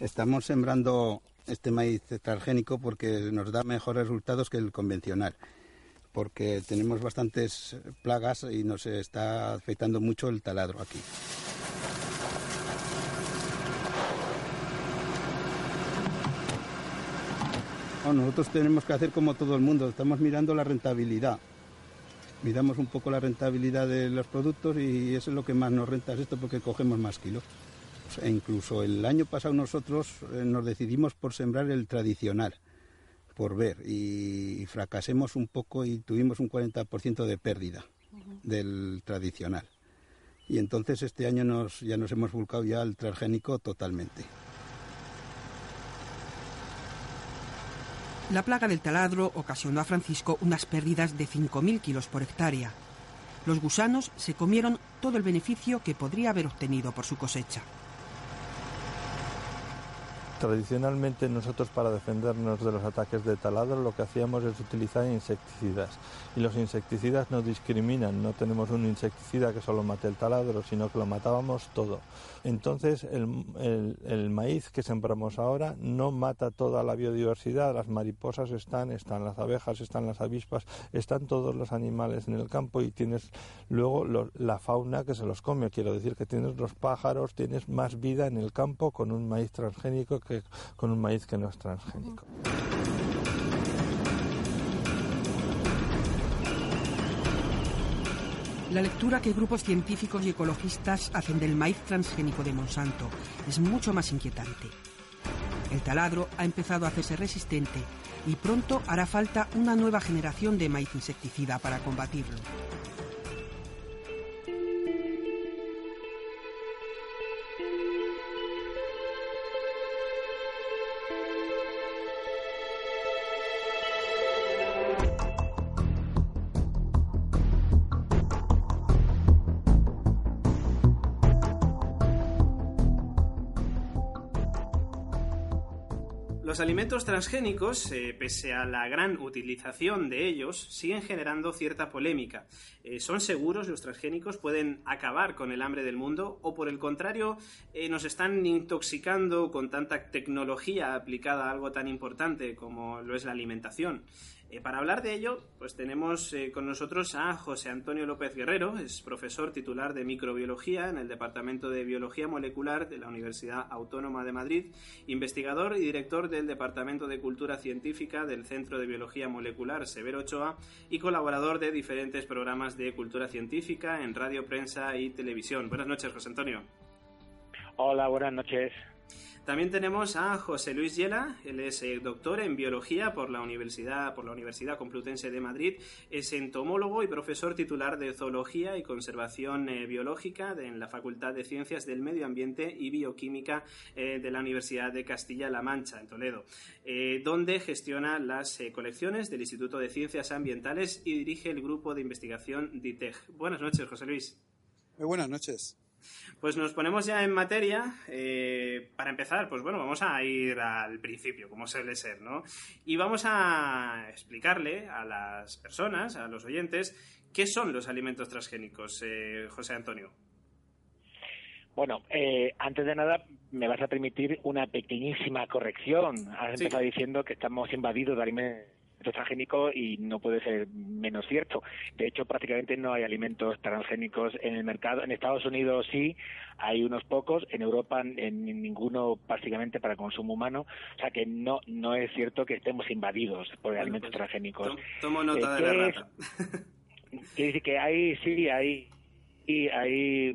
Estamos sembrando este maíz transgénico porque nos da mejores resultados que el convencional, porque tenemos bastantes plagas y nos está afectando mucho el taladro aquí. Nosotros tenemos que hacer como todo el mundo, estamos mirando la rentabilidad. Miramos un poco la rentabilidad de los productos y eso es lo que más nos renta es esto porque cogemos más kilos. E incluso el año pasado nosotros eh, nos decidimos por sembrar el tradicional, por ver, y, fracasemos un poco y tuvimos un 40% de pérdida del tradicional. Y entonces este año nos, ya nos hemos volcado ya al transgénico totalmente. La plaga del taladro ocasionó a Francisco unas pérdidas de 5.000 kilos por hectárea. Los gusanos se comieron todo el beneficio que podría haber obtenido por su cosecha. Tradicionalmente nosotros para defendernos de los ataques de taladro lo que hacíamos es utilizar insecticidas. Y los insecticidas no discriminan, no tenemos un insecticida que solo mate el taladro, sino que lo matábamos todo. Entonces el, maíz que sembramos ahora no mata toda la biodiversidad, las mariposas están, están las abejas, están las avispas, están todos los animales en el campo y tienes luego la fauna que se los come, quiero decir que tienes los pájaros, tienes más vida en el campo con un maíz transgénico que con un maíz que no es transgénico. La lectura que grupos científicos y ecologistas hacen del maíz transgénico de Monsanto es mucho más inquietante. El taladro ha empezado a hacerse resistente y pronto hará falta una nueva generación de maíz insecticida para combatirlo. Los alimentos transgénicos, eh, pese a la gran utilización de ellos, siguen generando cierta polémica. Eh, ¿Son seguros los transgénicos? ¿Pueden acabar con el hambre del mundo? ¿O por el contrario, eh, nos están intoxicando con tanta tecnología aplicada a algo tan importante como lo es la alimentación? Eh, para hablar de ello, pues tenemos eh, con nosotros a José Antonio López Guerrero, es profesor titular de microbiología en el Departamento de Biología Molecular de la Universidad Autónoma de Madrid, investigador y director del Departamento de Cultura Científica del Centro de Biología Molecular Severo Ochoa y colaborador de diferentes programas de cultura científica en radio, prensa y televisión. Buenas noches, José Antonio. Hola, buenas noches. También tenemos a José Luis Yela, él es eh, doctor en biología por la Universidad, por la Universidad Complutense de Madrid, es entomólogo y profesor titular de zoología y conservación eh, biológica en la Facultad de Ciencias del Medio Ambiente y Bioquímica eh, de la Universidad de Castilla-La Mancha, en Toledo, donde gestiona las colecciones del Instituto de Ciencias Ambientales y dirige el grupo de investigación DITEG. Buenas noches, José Luis. Muy buenas noches. Pues nos ponemos ya en materia. Eh, para empezar, pues bueno, vamos a ir al principio, como suele ser, ¿no? Y vamos a explicarle a las personas, a los oyentes, qué son los alimentos transgénicos, eh, José Antonio. Bueno, eh, antes de nada, me vas a permitir una pequeñísima corrección. Has empezado diciendo que estamos invadidos de alimentos transgénico y no puede ser menos cierto. De hecho, prácticamente no hay alimentos transgénicos en el mercado. En Estados Unidos sí, hay unos pocos. En Europa, en ninguno prácticamente para consumo humano. O sea que no no es cierto que estemos invadidos por alimentos pues, transgénicos. Tomo nota eh, de la rata. Quiere decir que hay, sí, hay y hay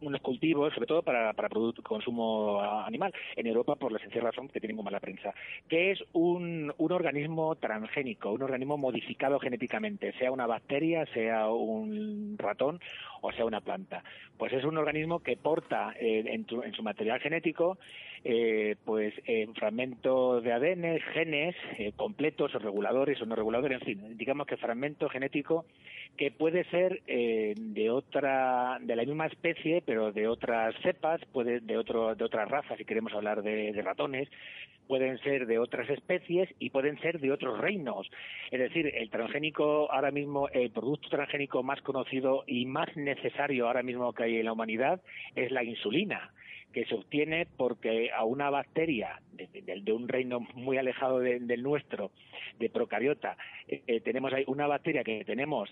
unos cultivos, sobre todo para, para consumo animal, en Europa por la sencilla razón que tienen muy mala prensa, que es un, un organismo transgénico, un organismo modificado genéticamente, sea una bacteria, sea un ratón o sea una planta. Pues es un organismo que porta eh, en, su material genético eh, pues en fragmentos de ADN, genes eh, completos o reguladores o no reguladores, en fin, digamos que fragmento genético que puede ser eh, de otra, de la misma especie, pero de otras cepas, puede de otro, de otras razas, si queremos hablar de, de ratones, pueden ser de otras especies y pueden ser de otros reinos. Es decir, el transgénico ahora mismo, el producto transgénico más conocido y más necesario ahora mismo que hay en la humanidad es la insulina que se obtiene porque a una bacteria de, de- un reino muy alejado de- del nuestro, de procariota, eh, eh, tenemos ahí una bacteria que tenemos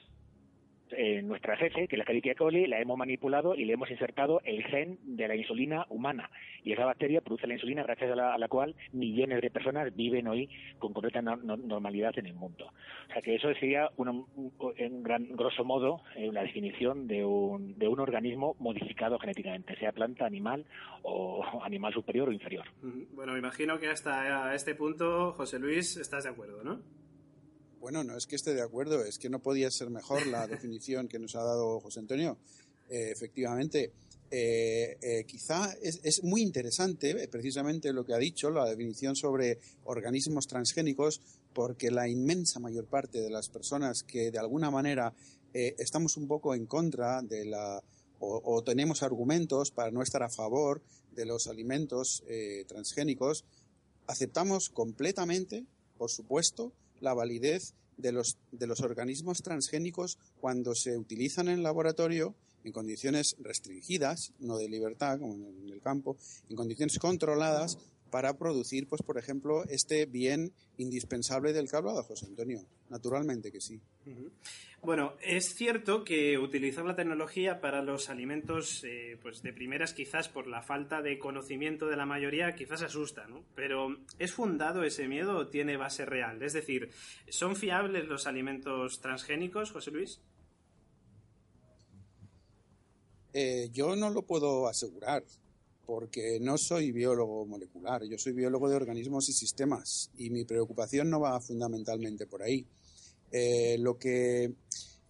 en nuestra jefe, que es la Escherichia coli, la hemos manipulado y le hemos insertado el gen de la insulina humana. Y esa bacteria produce la insulina gracias a la, cual millones de personas viven hoy con completa no- no- normalidad en el mundo. O sea que eso sería, una- un- en gran, grosso modo, eh, la definición de un, de un organismo modificado genéticamente, sea planta, animal o animal superior o inferior. Bueno, me imagino que hasta este punto, José Luis, estás de acuerdo, ¿no? Bueno, no es que esté de acuerdo, es que no podía ser mejor la definición que nos ha dado José Antonio. Eh, efectivamente, eh, eh, quizá es, es muy interesante precisamente lo que ha dicho, la definición sobre organismos transgénicos, porque la inmensa mayor parte de las personas que de alguna manera estamos un poco en contra de la o, o tenemos argumentos para no estar a favor de los alimentos eh, transgénicos, aceptamos completamente, por supuesto, la validez de los, de los organismos transgénicos cuando se utilizan en laboratorio en condiciones restringidas, no de libertad, como en el campo, en condiciones controladas para producir, pues, por ejemplo, este bien indispensable del hablado José Antonio. Naturalmente que sí. Bueno, es cierto que utilizar la tecnología para los alimentos eh, pues de primeras quizás por la falta de conocimiento de la mayoría quizás asusta, ¿no? Pero ¿es fundado ese miedo o tiene base real? Es decir, ¿son fiables los alimentos transgénicos, José Luis? Eh, yo no lo puedo asegurar porque no soy biólogo molecular, yo soy biólogo de organismos y sistemas y mi preocupación no va fundamentalmente por ahí. Eh, lo, que,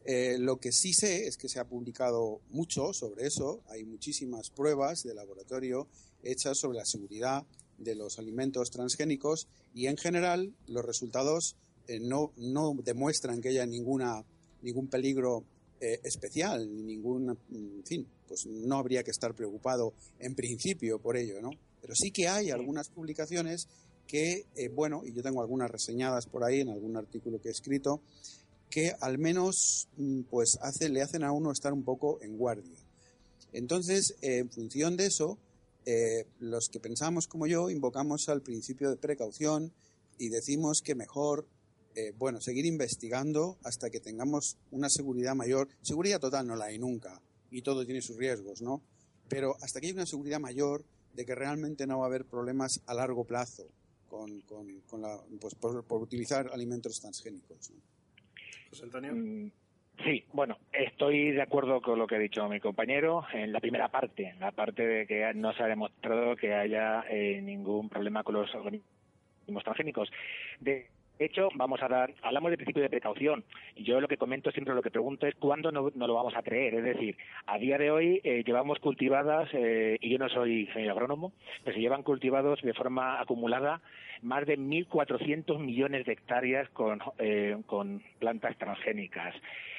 eh, lo que sí sé es que se ha publicado mucho sobre eso, hay muchísimas pruebas de laboratorio hechas sobre la seguridad de los alimentos transgénicos y en general los resultados eh, no, no demuestran que haya ninguna, ningún peligro eh, especial, ni ningún, en fin, pues no habría que estar preocupado en principio por ello, ¿no? Pero sí que hay algunas publicaciones que, eh, bueno, y yo tengo algunas reseñadas por ahí en algún artículo que he escrito, que al menos mm, pues hace, le hacen a uno estar un poco en guardia. Entonces, eh, en función de eso, eh, los que pensamos como yo invocamos al principio de precaución y decimos que mejor, eh, bueno, seguir investigando hasta que tengamos una seguridad mayor. Seguridad total no la hay nunca y todo tiene sus riesgos, ¿no? Pero hasta que haya una seguridad mayor de que realmente no va a haber problemas a largo plazo con, con, con la, pues por, por utilizar alimentos transgénicos. ¿no? José Antonio. Mm, Sí, bueno, estoy de acuerdo con lo que ha dicho mi compañero en la primera parte, en la parte de que no se ha demostrado que haya eh, ningún problema con los organismos transgénicos. De hecho, vamos a dar, hablamos de principio de precaución. Yo lo que comento siempre, lo que pregunto es cuándo no, no lo vamos a creer. Es decir, a día de hoy eh, llevamos cultivadas, eh, y yo no soy ingeniero agrónomo, pero se llevan cultivados de forma acumulada más de 1.400 millones de hectáreas con, eh, con plantas transgénicas.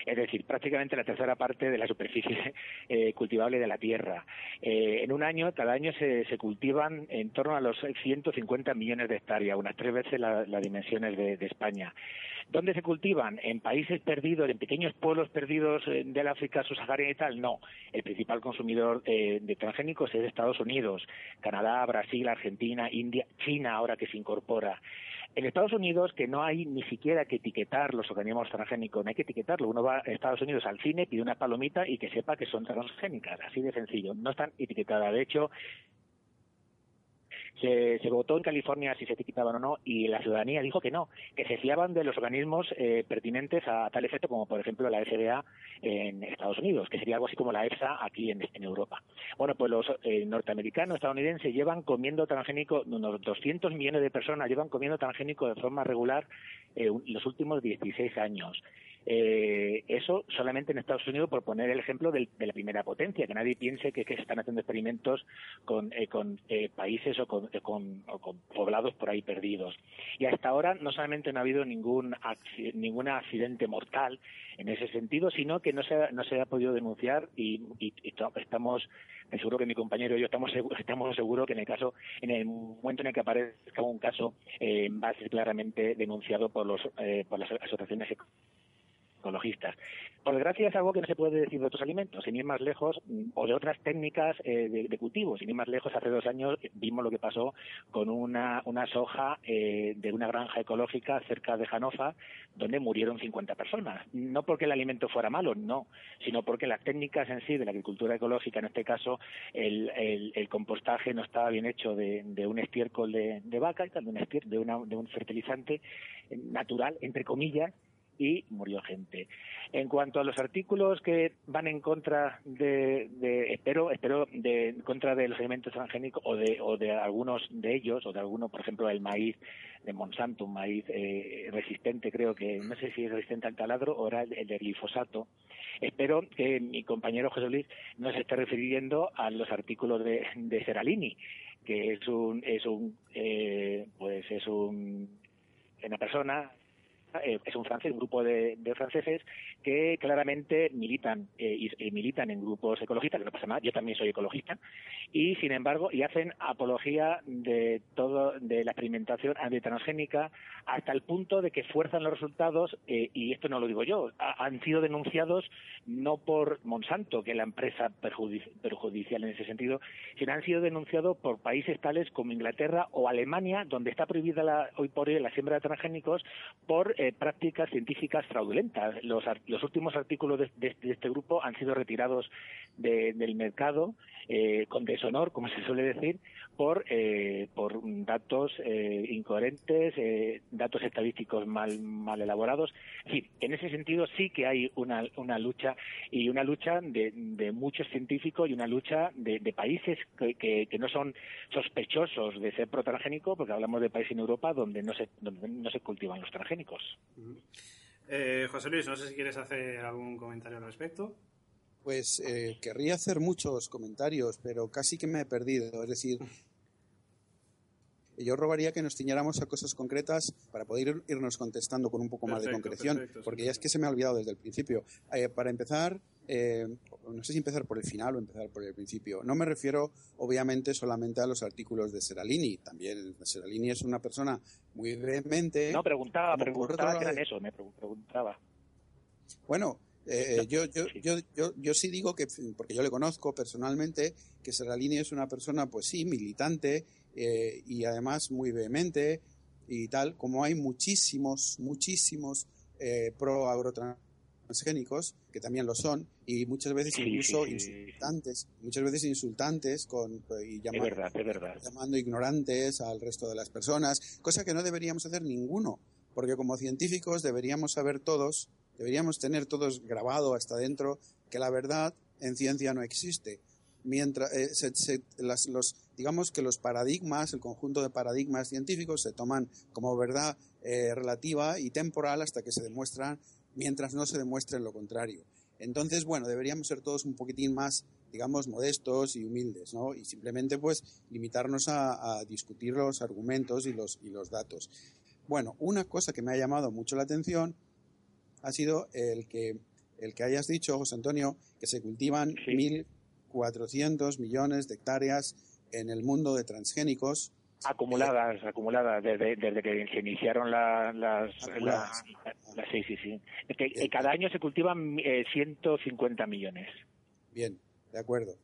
Es decir, prácticamente la tercera parte de la superficie eh, cultivable de la tierra. Eh, en un año, cada año se, se cultivan en torno a los 150 millones de hectáreas, unas tres veces la- las dimensiones de, de España. ¿Dónde se cultivan? ¿En países perdidos, en pequeños pueblos perdidos eh, del África subsahariana y tal? No. El principal consumidor eh, de transgénicos es Estados Unidos, Canadá, Brasil, Argentina, India, China, ahora que se incorpora. En Estados Unidos, que no hay ni siquiera que etiquetar los organismos transgénicos, no hay que etiquetarlo. Uno va a Estados Unidos al cine, pide una palomita y que sepa que son transgénicas, así de sencillo. No están etiquetadas. De hecho, se, se votó en California si se etiquetaban o no y la ciudadanía dijo que no, que se fiaban de los organismos eh, pertinentes a tal efecto como por ejemplo la FDA en Estados Unidos, que sería algo así como la EFSA aquí en, Europa. Bueno, pues los eh, norteamericanos, estadounidenses llevan comiendo transgénico, unos 200 millones de personas llevan comiendo transgénico de forma regular eh, los últimos 16 años. Eh, eso solamente en Estados Unidos, por poner el ejemplo del- de la primera potencia, que nadie piense que, se están haciendo experimentos con, eh, con, eh, países o con, eh, con- o con poblados por ahí perdidos. Y hasta ahora no solamente no ha habido ningún, ningún accidente mortal en ese sentido, sino que no se ha, no se ha podido denunciar y, estamos seguro que mi compañero y yo estamos seguros, estamos seguros que en el caso en el momento en el que aparezca un caso eh, va a ser claramente denunciado por los eh, por las asociaciones ecologistas. Por desgracia es algo que no se puede decir de otros alimentos, sin ir más lejos, mm, o de otras técnicas eh, de, de cultivo. Sin ir más lejos, hace dos años vimos lo que pasó con una, soja eh, de una granja ecológica cerca de Janofa, donde murieron 50 personas. No porque el alimento fuera malo, no, sino porque las técnicas en sí de la agricultura ecológica, en este caso, el, el- el compostaje no estaba bien hecho de, un estiércol de, vaca y un, de, una- de un fertilizante eh, natural, entre comillas, y murió gente. En cuanto a los artículos que van en contra de, de- espero, espero, de en contra de los alimentos transgénicos o de, o de algunos de ellos, o de algunos, por ejemplo, el maíz de Monsanto, un maíz eh, resistente, creo que, no sé si es resistente al taladro o era el, el de glifosato. Espero que mi compañero José Luis no se esté refiriendo a los artículos de, de Seralini, que es un, es un, eh, pues es un, una persona eh, es un francés, un grupo de, de franceses que claramente militan eh, y, militan en grupos ecologistas, que no pasa nada, yo también soy ecologista, y sin embargo, y hacen apología de todo, de la experimentación antitransgénica hasta el punto de que fuerzan los resultados, eh, y esto no lo digo yo, ha- han sido denunciados no por Monsanto, que es la empresa perjudici- perjudicial en ese sentido, sino han sido denunciados por países tales como Inglaterra o Alemania, donde está prohibida la- hoy por hoy la siembra de transgénicos por eh, prácticas científicas fraudulentas. Los, los últimos artículos de, de- este grupo han sido retirados de- del mercado eh, con deshonor, como se suele decir, por, eh, por datos eh, incoherentes, datos estadísticos mal, mal elaborados. En ese sentido sí que hay una, una lucha y una lucha de, de muchos científicos y una lucha de, países que, no son sospechosos de ser protransgénicos, porque hablamos de países en Europa donde no se, donde no se cultivan los transgénicos. Eh, José Luis, no sé si quieres hacer algún comentario al respecto. Pues eh, querría hacer muchos comentarios, pero casi que me he perdido. Es decir, yo rogaría que nos ciñéramos a cosas concretas para poder ir- irnos contestando con un poco más de concreción, perfecto, porque ya es que se me ha olvidado desde el principio. Eh, para empezar, eh, no sé si empezar por el final o empezar por el principio. No me refiero, obviamente, solamente a los artículos de Seralini. También Seralini es una persona muy vehemente. No, preguntaba, preguntaba lado- eran eso, me pregun- preguntaba. Bueno, eh, yo, yo, yo, yo, yo sí digo que, porque yo le conozco personalmente, que Serralini es una persona, pues sí, militante eh, y además muy vehemente y tal, como hay muchísimos, muchísimos eh, pro agrotransgénicos, que también lo son, y muchas veces Sí, incluso sí, sí. insultantes, muchas veces insultantes con, y Es llama- verdad, es verdad. llamando ignorantes al resto de las personas, cosa que no deberíamos hacer ninguno, porque como científicos deberíamos saber todos, deberíamos tener todos grabado hasta dentro que la verdad en ciencia no existe. Mientras eh, se- se- las- los, digamos que los paradigmas, el conjunto de paradigmas científicos se toman como verdad eh, relativa y temporal hasta que se demuestran, mientras no se demuestre lo contrario. Entonces, bueno, deberíamos ser todos un poquitín más, digamos, modestos y humildes, ¿no? Y simplemente, pues, limitarnos a, a discutir los argumentos y los, y los datos. Bueno, una cosa que me ha llamado mucho la atención ha sido el que, el que hayas dicho, José Antonio, que se cultivan 1.400 millones de hectáreas en el mundo de transgénicos. Acumuladas, acumuladas, desde, desde que se iniciaron la- las... Acumuladas. la- las- sí, sí, sí. Es que, eh, cada año se cultivan eh, 150 millones. Bien, de acuerdo.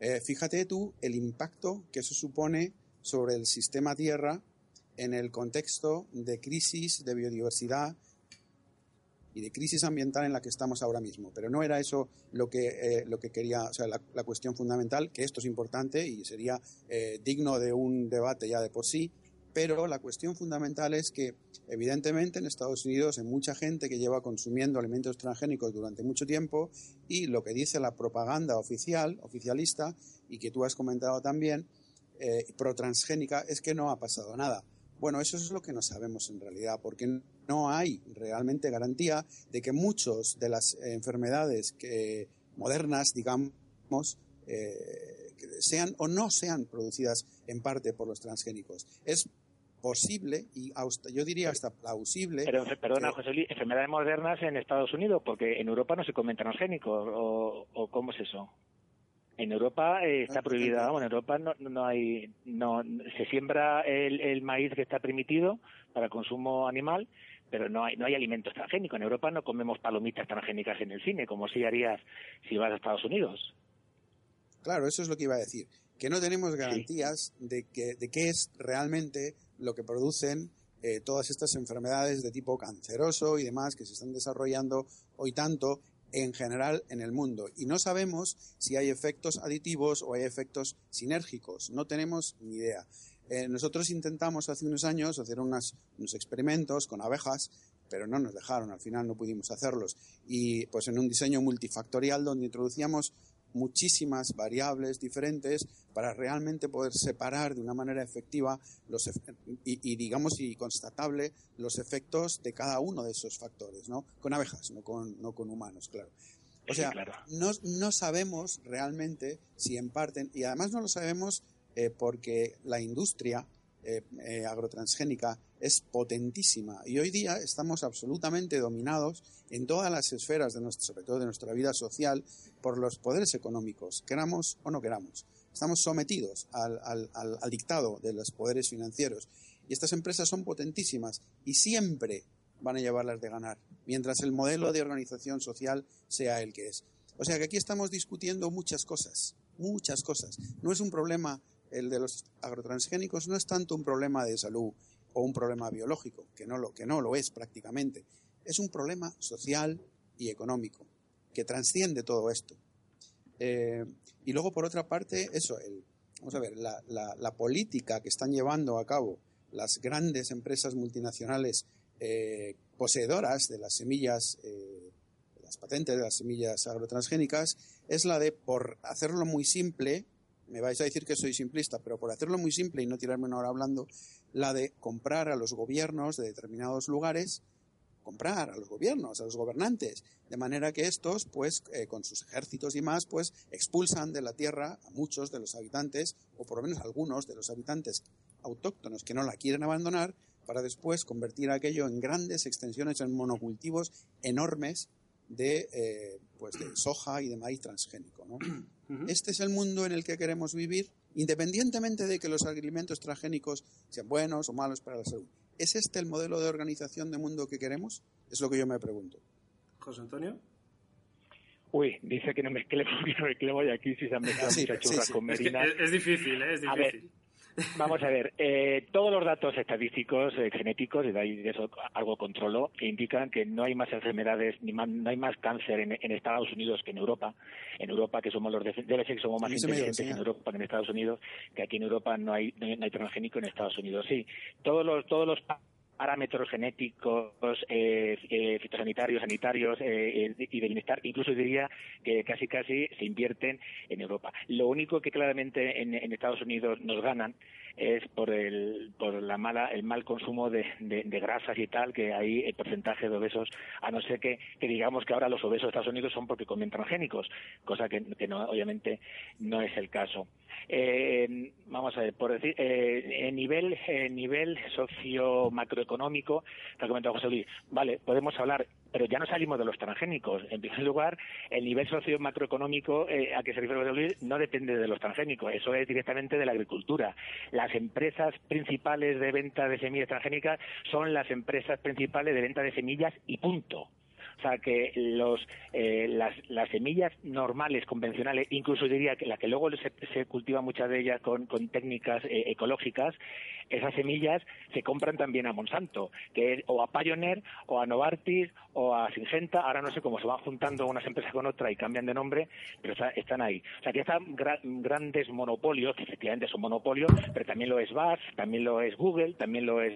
Eh, fíjate tú el impacto que eso supone sobre el sistema Tierra en el contexto de crisis de biodiversidad y de crisis ambiental en la que estamos ahora mismo. Pero no era eso lo que, eh, lo que quería, o sea, la, la cuestión fundamental, que esto es importante y sería eh, digno de un debate ya de por sí, pero la cuestión fundamental es que, evidentemente, en Estados Unidos hay mucha gente que lleva consumiendo alimentos transgénicos durante mucho tiempo y lo que dice la propaganda oficial, oficialista, y que tú has comentado también, eh, pro-transgénica, es que no ha pasado nada. Bueno, eso es lo que no sabemos en realidad, porque no hay realmente garantía de que muchos de las enfermedades que, modernas, digamos, eh, sean o no sean producidas en parte por los transgénicos. Es posible y hasta- yo diría hasta plausible. Pero, perdona, que- José Luis, enfermedades modernas en Estados Unidos, porque en Europa no se comen transgénicos, o, o ¿cómo es eso? En Europa eh, está prohibida, bueno, en Europa no, no hay, no, se siembra el, el maíz que está permitido para consumo animal, pero no hay, no hay alimentos transgénicos. En Europa no comemos palomitas transgénicas en el cine, como si harías si vas a Estados Unidos. Claro, eso es lo que iba a decir. Que no tenemos garantías de, que, de qué es realmente lo que producen eh, todas estas enfermedades de tipo canceroso y demás que se están desarrollando hoy tanto en general en el mundo. Y no sabemos si hay efectos aditivos o hay efectos sinérgicos. No tenemos ni idea. Eh, nosotros intentamos hace unos años hacer unas- unos experimentos con abejas, pero no nos dejaron, al final no pudimos hacerlos. Y pues en un diseño multifactorial donde introducíamos muchísimas variables diferentes para realmente poder separar de una manera efectiva los ef- y, y, digamos y constatable los efectos de cada uno de esos factores, ¿no? Con abejas, no con, no con humanos, claro. O Sí, sea, claro. no, no sabemos realmente si en parte, y además no lo sabemos eh, porque la industria eh, eh, agrotransgénica es potentísima y hoy día estamos absolutamente dominados en todas las esferas de nuestra, sobre todo de nuestra vida social por los poderes económicos, queramos o no queramos. Estamos sometidos al, al- al- al dictado de los poderes financieros y estas empresas son potentísimas y siempre van a llevarlas de ganar, mientras el modelo de organización social sea el que es. O sea que aquí estamos discutiendo muchas cosas, muchas cosas. No es un problema, el de los agrotransgénicos no es tanto un problema de salud o un problema biológico, que no lo, que no lo es prácticamente. Es un problema social y económico, que transciende todo esto. Eh, y luego, por otra parte, eso, el, vamos a ver, la, la- política que están llevando a cabo las grandes empresas multinacionales eh, poseedoras de las semillas, eh, las patentes de las semillas agrotransgénicas, es la de, por hacerlo muy simple, me vais a decir que soy simplista, pero por hacerlo muy simple y no tirarme una hora hablando, la de comprar a los gobiernos de determinados lugares comprar a los gobiernos, a los gobernantes, de manera que estos, pues, eh, con sus ejércitos y más, pues, expulsan de la tierra a muchos de los habitantes, o por lo menos algunos de los habitantes autóctonos que no la quieren abandonar, para después convertir aquello en grandes extensiones, en monocultivos enormes de, eh, pues, de soja y de maíz transgénico, ¿no? Este es el mundo en el que queremos vivir, independientemente de que los alimentos transgénicos sean buenos o malos para la salud. ¿Es este el modelo de organización de mundo que queremos? Es lo que yo me pregunto. José Antonio. Uy, dice que no mezclemos, que no mezclemos y aquí sí se han mezclado Sí, muchas sí, churras sí. con Es, que merinas. es- es difícil, ¿eh? Es A ver, difícil. Vamos a ver, eh, todos los datos estadísticos, eh, genéticos, y de ahí de eso algo controlo, que indican que no hay más enfermedades, ni más, no hay más cáncer en, en Estados Unidos que en Europa. En Europa, que somos los de, debe ser que somos más dio inteligentes en. Europa que en Estados Unidos, que aquí en Europa no hay, no hay, no hay transgénico en Estados Unidos. Sí, todos los, todos los parámetros genéticos, eh, eh, fitosanitarios, sanitarios eh, eh, y de bienestar, incluso diría que casi casi se invierten en Europa. Lo único que claramente en, Estados Unidos nos ganan es por el por la mala el mal consumo de, de- grasas y tal que ahí el porcentaje de obesos a no ser que, que digamos que ahora los obesos de Estados Unidos son porque comen transgénicos cosa que, que no obviamente no es el caso Eh, vamos a ver por decir eh, en nivel en nivel socio macroeconómico que ha comentado José Luis vale podemos hablar pero ya no salimos de los transgénicos. En primer lugar, el nivel socio-macroeconómico eh, a que se refiere José Luis no depende de los transgénicos, eso es directamente de la agricultura. Las empresas principales de venta de semillas transgénicas son las empresas principales de venta de semillas y punto. O sea que los, eh, las, las semillas normales, convencionales, incluso diría que la que luego se, se cultiva muchas de ellas con, con técnicas eh, ecológicas, esas semillas se compran también a Monsanto, que es o a Pioneer, o a Novartis, o a Syngenta, ahora no sé cómo se van juntando unas empresas con otras y cambian de nombre, pero está- están ahí. O sea que están gra- grandes monopolios, que efectivamente son monopolios, pero también lo es BAS, también lo es Google, también lo es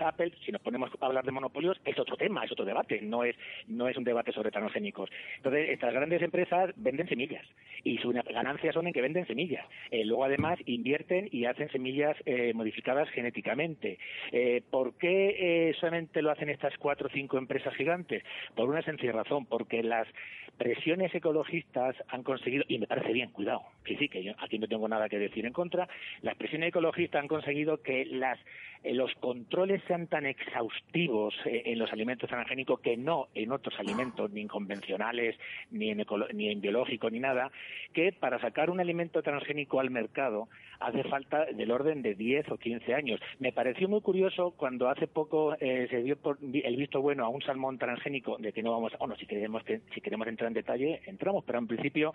Apple, si nos ponemos a hablar de monopolios, es otro tema, es otro debate, no es, no es un debate sobre transgénicos. Entonces, estas grandes empresas venden semillas y sus ganancias son en que venden semillas. Eh, luego, además, invierten y hacen semillas eh, modificadas genéticamente. Eh, ¿Por qué solamente lo hacen estas cuatro o cinco empresas gigantes? Por una sencilla razón, porque las presiones ecologistas han conseguido, y me parece bien, cuidado, que sí, que yo aquí no tengo nada que decir en contra, las presiones ecologistas han conseguido que las, eh, los controles sean tan exhaustivos eh, en los alimentos transgénicos que no en otros alimentos, ni en convencionales, ni en, ni en biológicos, ni nada, que para sacar un alimento transgénico al mercado hace falta del orden de 10 o 15 años. Me pareció muy curioso cuando hace poco eh, se dio por el visto bueno a un salmón transgénico, de que no vamos, bueno, si queremos, que- si queremos entrar en detalle, entramos, pero en principio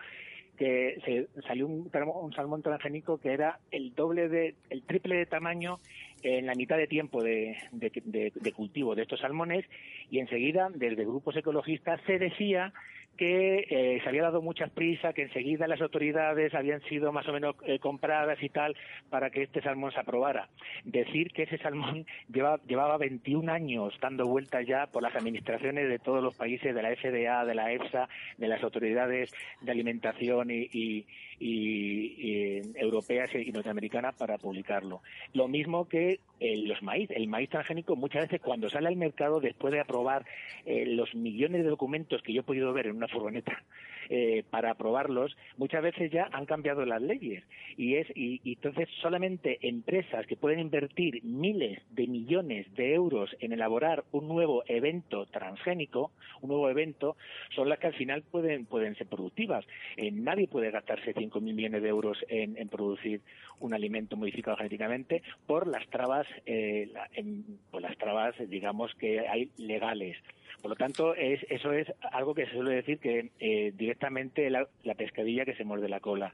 que se salió un, un salmón transgénico que era el doble de, el triple de tamaño en la mitad de tiempo de, de- cultivo de estos salmones y enseguida desde grupos ecologistas se decía que eh, se había dado mucha prisa, que enseguida las autoridades habían sido más o menos eh, compradas y tal para que este salmón se aprobara. Decir que ese salmón lleva- llevaba 21 años dando vueltas ya por las administraciones de todos los países, de la FDA, de la EFSA, de las autoridades de alimentación y, y- y- europeas y norteamericanas para publicarlo. Lo mismo que eh, los maíz. El maíz transgénico muchas veces cuando sale al mercado después de aprobar eh, los millones de documentos que yo he podido ver en una furgoneta eh, para aprobarlos, muchas veces ya han cambiado las leyes y es y, entonces solamente empresas que pueden invertir miles de millones de euros en elaborar un nuevo evento transgénico, un nuevo evento, son las que al final pueden pueden ser productivas. Eh, nadie puede gastarse 5.000 millones de euros en, producir un alimento modificado genéticamente por las trabas, eh, por las trabas, digamos que hay legales. Por lo tanto, es, eso es algo que se suele decir que eh, directamente la, la pescadilla que se muerde la cola.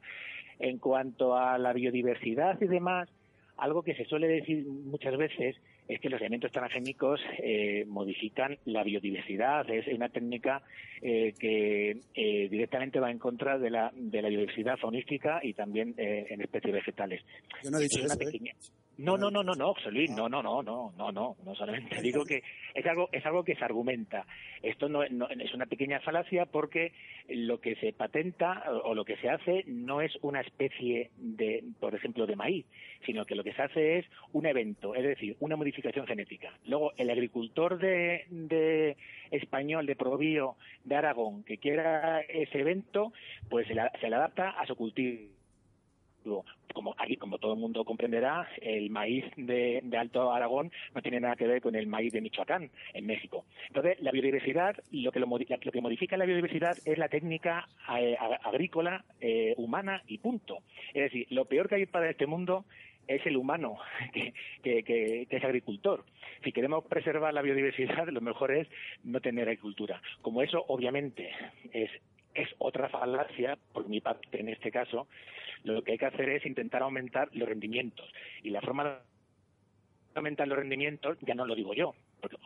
En cuanto a la biodiversidad y demás, algo que se suele decir muchas veces es que los elementos transgénicos eh, modifican la biodiversidad. Es una técnica eh, que eh, directamente va en contra de la, de la biodiversidad faunística y también eh, en especies vegetales. Yo no he dicho Es eso, ¿eh? pequeña- No, no, no, no, no, José Luis, no, no, no, no, no, no, no solamente digo que es algo, es algo que se argumenta. Esto no, no- es una pequeña falacia porque lo que se patenta o, lo que se hace no es una especie de, por ejemplo, de maíz, sino que lo que se hace es un evento, es decir, una modificación genética. Luego, el agricultor de, de español, de Probío, de Aragón, que quiera ese evento, pues se, la- se le adapta a su cultivo como aquí, como todo el mundo comprenderá, el maíz de, de Alto Aragón no tiene nada que ver con el maíz de Michoacán, en México. Entonces, la biodiversidad, lo que, lo, lo que modifica la biodiversidad es la técnica eh, ag- agrícola eh, humana y punto. Es decir, lo peor que hay para este mundo es el humano, que, que, que- que es agricultor. Si queremos preservar la biodiversidad, lo mejor es no tener agricultura. Como eso, obviamente, es es otra falacia, por mi parte en este caso, lo que hay que hacer es intentar aumentar los rendimientos. Y la forma de aumentar los rendimientos, ya no lo digo yo,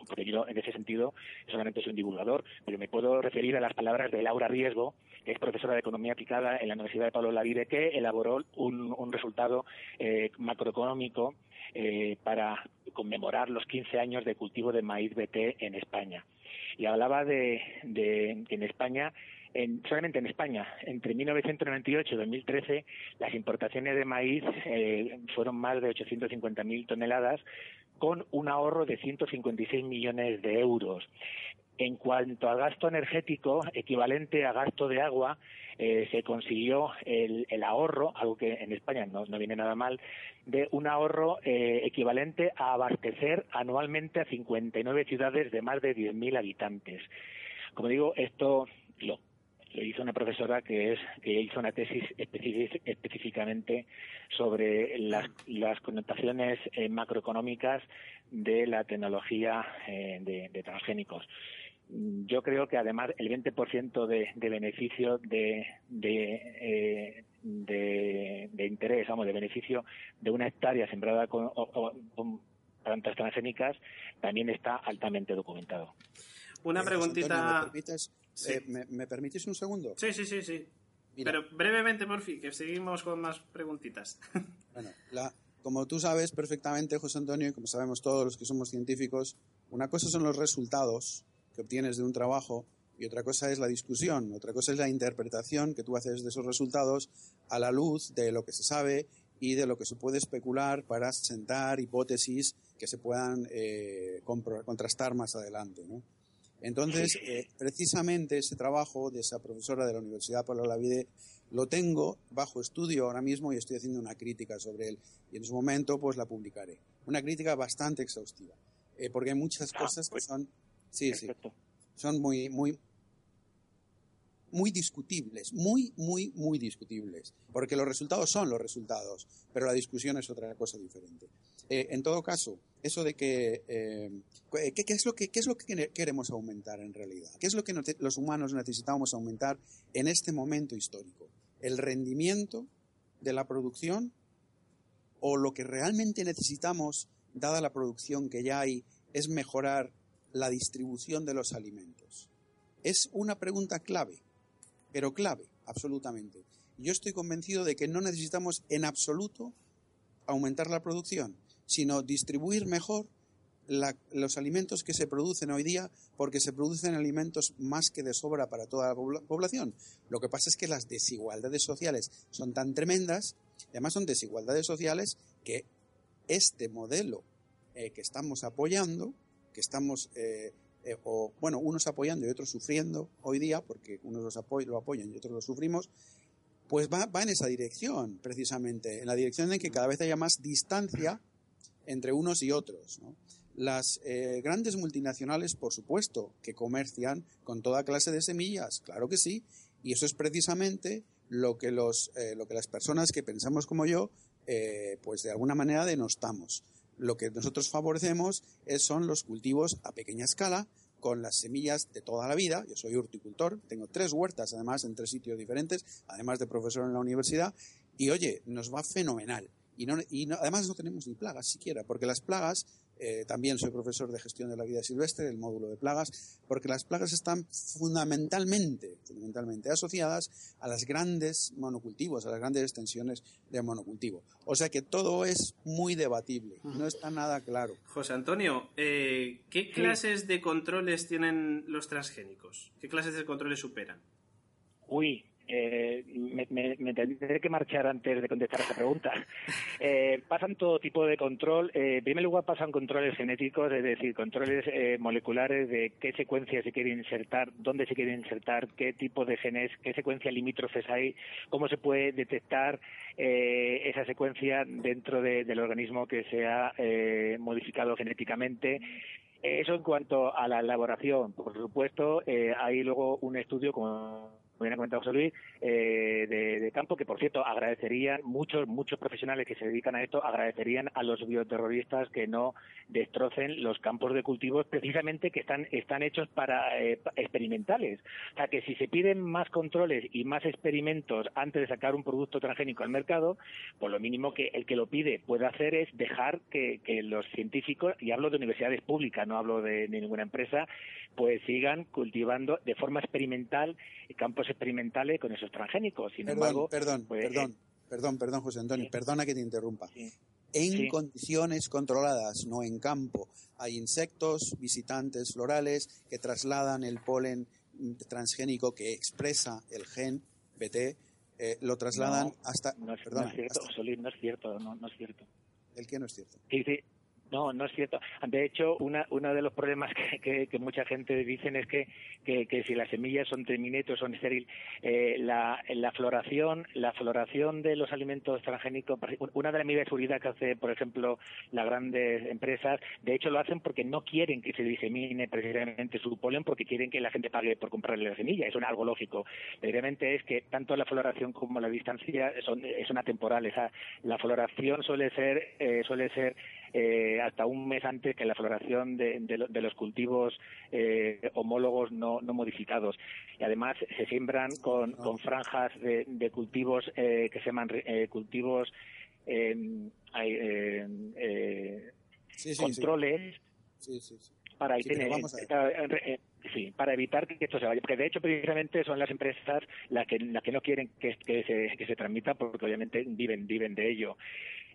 porque, yo en ese sentido solamente soy un divulgador, pero me puedo referir a las palabras de Laura Riesgo, que es profesora de Economía Aplicada en la Universidad de Pablo Lavide, que elaboró un, un resultado eh, macroeconómico eh, para conmemorar los 15 años de cultivo de maíz BT en España. Y hablaba de, de que en España en- solamente en España, entre 1998 y 2013, las importaciones de maíz eh, fueron más de 850.000 toneladas, con un ahorro de 156 millones de euros. En cuanto al gasto energético, equivalente a gasto de agua, eh, se consiguió el, ahorro, algo que en España no, no viene nada mal, de un ahorro eh, equivalente a abastecer anualmente a 59 ciudades de más de 10.000 habitantes. Como digo, esto lo, lo hizo una profesora que es que hizo una tesis específicamente sobre las, las connotaciones eh, macroeconómicas de la tecnología de transgénicos. Yo creo que además el 20% de, de beneficio de, de, eh, de, de interés, vamos, de beneficio de una hectárea sembrada con, o- o- con plantas transgénicas también está altamente documentado. Una Eh, preguntita. Antonio, ¿me, permites, Sí. eh, ¿me, me permitís un segundo? Sí, sí, sí, sí. Mira. Pero brevemente, por fin, que seguimos con más preguntitas. Bueno, la, como tú sabes perfectamente, José Antonio, y como sabemos todos los que somos científicos, una cosa son los resultados que obtienes de un trabajo y otra cosa es la discusión, otra cosa es la interpretación que tú haces de esos resultados a la luz de lo que se sabe y de lo que se puede especular para sentar hipótesis que se puedan eh, contrastar más adelante. ¿no? Entonces, eh, precisamente ese trabajo de esa profesora de la Universidad Pablo Lavide lo tengo bajo estudio ahora mismo y estoy haciendo una crítica sobre él. Y en su momento, pues la publicaré. Una crítica bastante exhaustiva. eh, porque hay muchas cosas que son. Sí, sí. Son muy, muy, muy discutibles, muy, muy, muy discutibles, porque los resultados son los resultados, pero la discusión es otra cosa diferente. Eh, en todo caso, eso de que, eh, ¿qué, qué es lo que, qué es lo que quere- queremos aumentar en realidad? ¿Qué es lo que los humanos necesitamos aumentar en este momento histórico? ¿El rendimiento de la producción o lo que realmente necesitamos, dada la producción que ya hay, es mejorar la distribución de los alimentos? Es una pregunta clave, pero clave, absolutamente. Yo estoy convencido de que no necesitamos en absoluto aumentar la producción, sino distribuir mejor los alimentos que se producen hoy día, porque se producen alimentos más que de sobra para toda la pobla- población. Lo que pasa es que las desigualdades sociales son tan tremendas, además son desigualdades sociales, que este modelo eh, que estamos apoyando, que estamos, eh, eh, o bueno, unos apoyando y otros sufriendo hoy día, porque unos los apoy- lo apoyan y otros lo sufrimos, pues va, va en esa dirección, precisamente, en la dirección en que cada vez haya más distancia entre unos y otros. ¿no? Las eh, grandes multinacionales, por supuesto, que comercian con toda clase de semillas, claro que sí, y eso es precisamente lo que, los, eh, lo que las personas que pensamos como yo, eh, pues de alguna manera denostamos. Lo que nosotros favorecemos son los cultivos a pequeña escala, con las semillas de toda la vida. Yo soy horticultor, tengo tres huertas además en tres sitios diferentes, además de profesor en la universidad, y oye, nos va fenomenal. Y, no, y no- además no tenemos ni plagas siquiera, porque las plagas, eh, también soy profesor de gestión de la vida silvestre, el módulo de plagas, porque las plagas están fundamentalmente, fundamentalmente asociadas a las grandes monocultivos, a las grandes extensiones de monocultivo. O sea que todo es muy debatible, no está nada claro. José Antonio, eh, ¿qué clases de controles tienen los transgénicos? ¿Qué clases de controles superan? Uy, eh, me, me- me tendré que marchar antes de contestar esa pregunta. Eh, pasan todo tipo de control. Eh, en primer lugar, pasan controles genéticos, es decir, controles eh, moleculares de qué secuencia se quiere insertar, dónde se quiere insertar, qué tipo de genes, qué secuencia limítrofes hay, cómo se puede detectar eh, esa secuencia dentro de- del organismo que se ha eh, modificado genéticamente. Eso en cuanto a la elaboración. Por supuesto, eh, hay luego un estudio, como bien ha comentado José Luis, eh, de, campo, que por cierto agradecerían, muchos, muchos profesionales que se dedican a esto, agradecerían a los bioterroristas que no destrocen los campos de cultivos precisamente que están, están hechos para eh, experimentales. O sea que si se piden más controles y más experimentos antes de sacar un producto transgénico al mercado, pues lo mínimo que el que lo pide puede hacer es dejar que, los científicos, y hablo de universidades públicas, no hablo de ninguna empresa, pues sigan cultivando de forma experimental campos experimentales con esos transgénicos. Sin Perdón, embargo, perdón, pues, perdón, perdón, perdón, José Antonio, perdona que te interrumpa. En Sí. condiciones controladas, no en campo, hay insectos, visitantes florales que trasladan el polen transgénico que expresa el gen BT, eh, lo trasladan No, hasta. no es, no perdona, es cierto, hasta- José Luis, no es cierto, no, no es cierto. el que no es cierto. Sí. No, no es cierto. De hecho, una, uno de los problemas que, que- que mucha gente dicen es que, que, que si las semillas son terminator, son estéril, eh, la, la floración, la floración de los alimentos transgénicos, una de las medidas de seguridad que hace, por ejemplo, las grandes empresas, de hecho lo hacen porque no quieren que se disemine precisamente su polen, porque quieren que la gente pague por comprarle la semilla. Es un- algo lógico. Precisamente es que tanto la floración como la distancia son, son atemporales. O sea, la floración suele ser, eh, suele ser eh, hasta un mes antes que la floración de, de de los cultivos eh, homólogos no, no modificados. Y además se siembran con, con franjas de, de cultivos eh, que se llaman eh, cultivos eh, hay, eh, Sí, sí, controles Sí, para tener- eh, sí, para evitar que esto se vaya porque de hecho precisamente son las empresas las que las que no quieren que, que se que se transmita porque obviamente viven viven de ello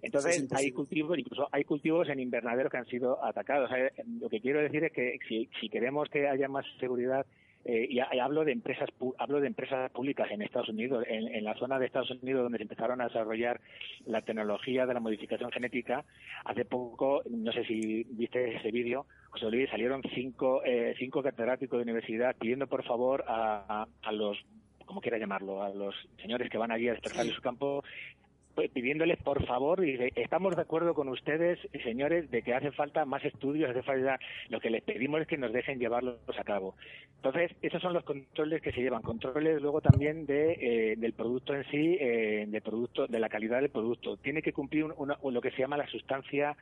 Entonces hay cultivos, incluso hay cultivos en invernaderos que han sido atacados. O sea, lo que quiero decir es que si, si queremos que haya más seguridad eh, y, hablo de empresas hablo de empresas públicas en Estados Unidos en, en la zona de Estados Unidos donde se empezaron a desarrollar la tecnología de la modificación genética hace poco no sé si viste ese vídeo José Luis salieron cinco eh, cinco catedráticos de universidad pidiendo por favor a, a- a los como quiera llamarlo a los señores que van allí a despertar su campo pidiéndoles por favor de- estamos de acuerdo con ustedes señores de que hace falta más estudios hace falta lo que les pedimos es que nos dejen llevarlos a cabo entonces esos son los controles que se llevan controles luego también de eh, del producto en sí eh, del producto de la calidad del producto. Tiene que cumplir un- una- lo que se llama la sustancia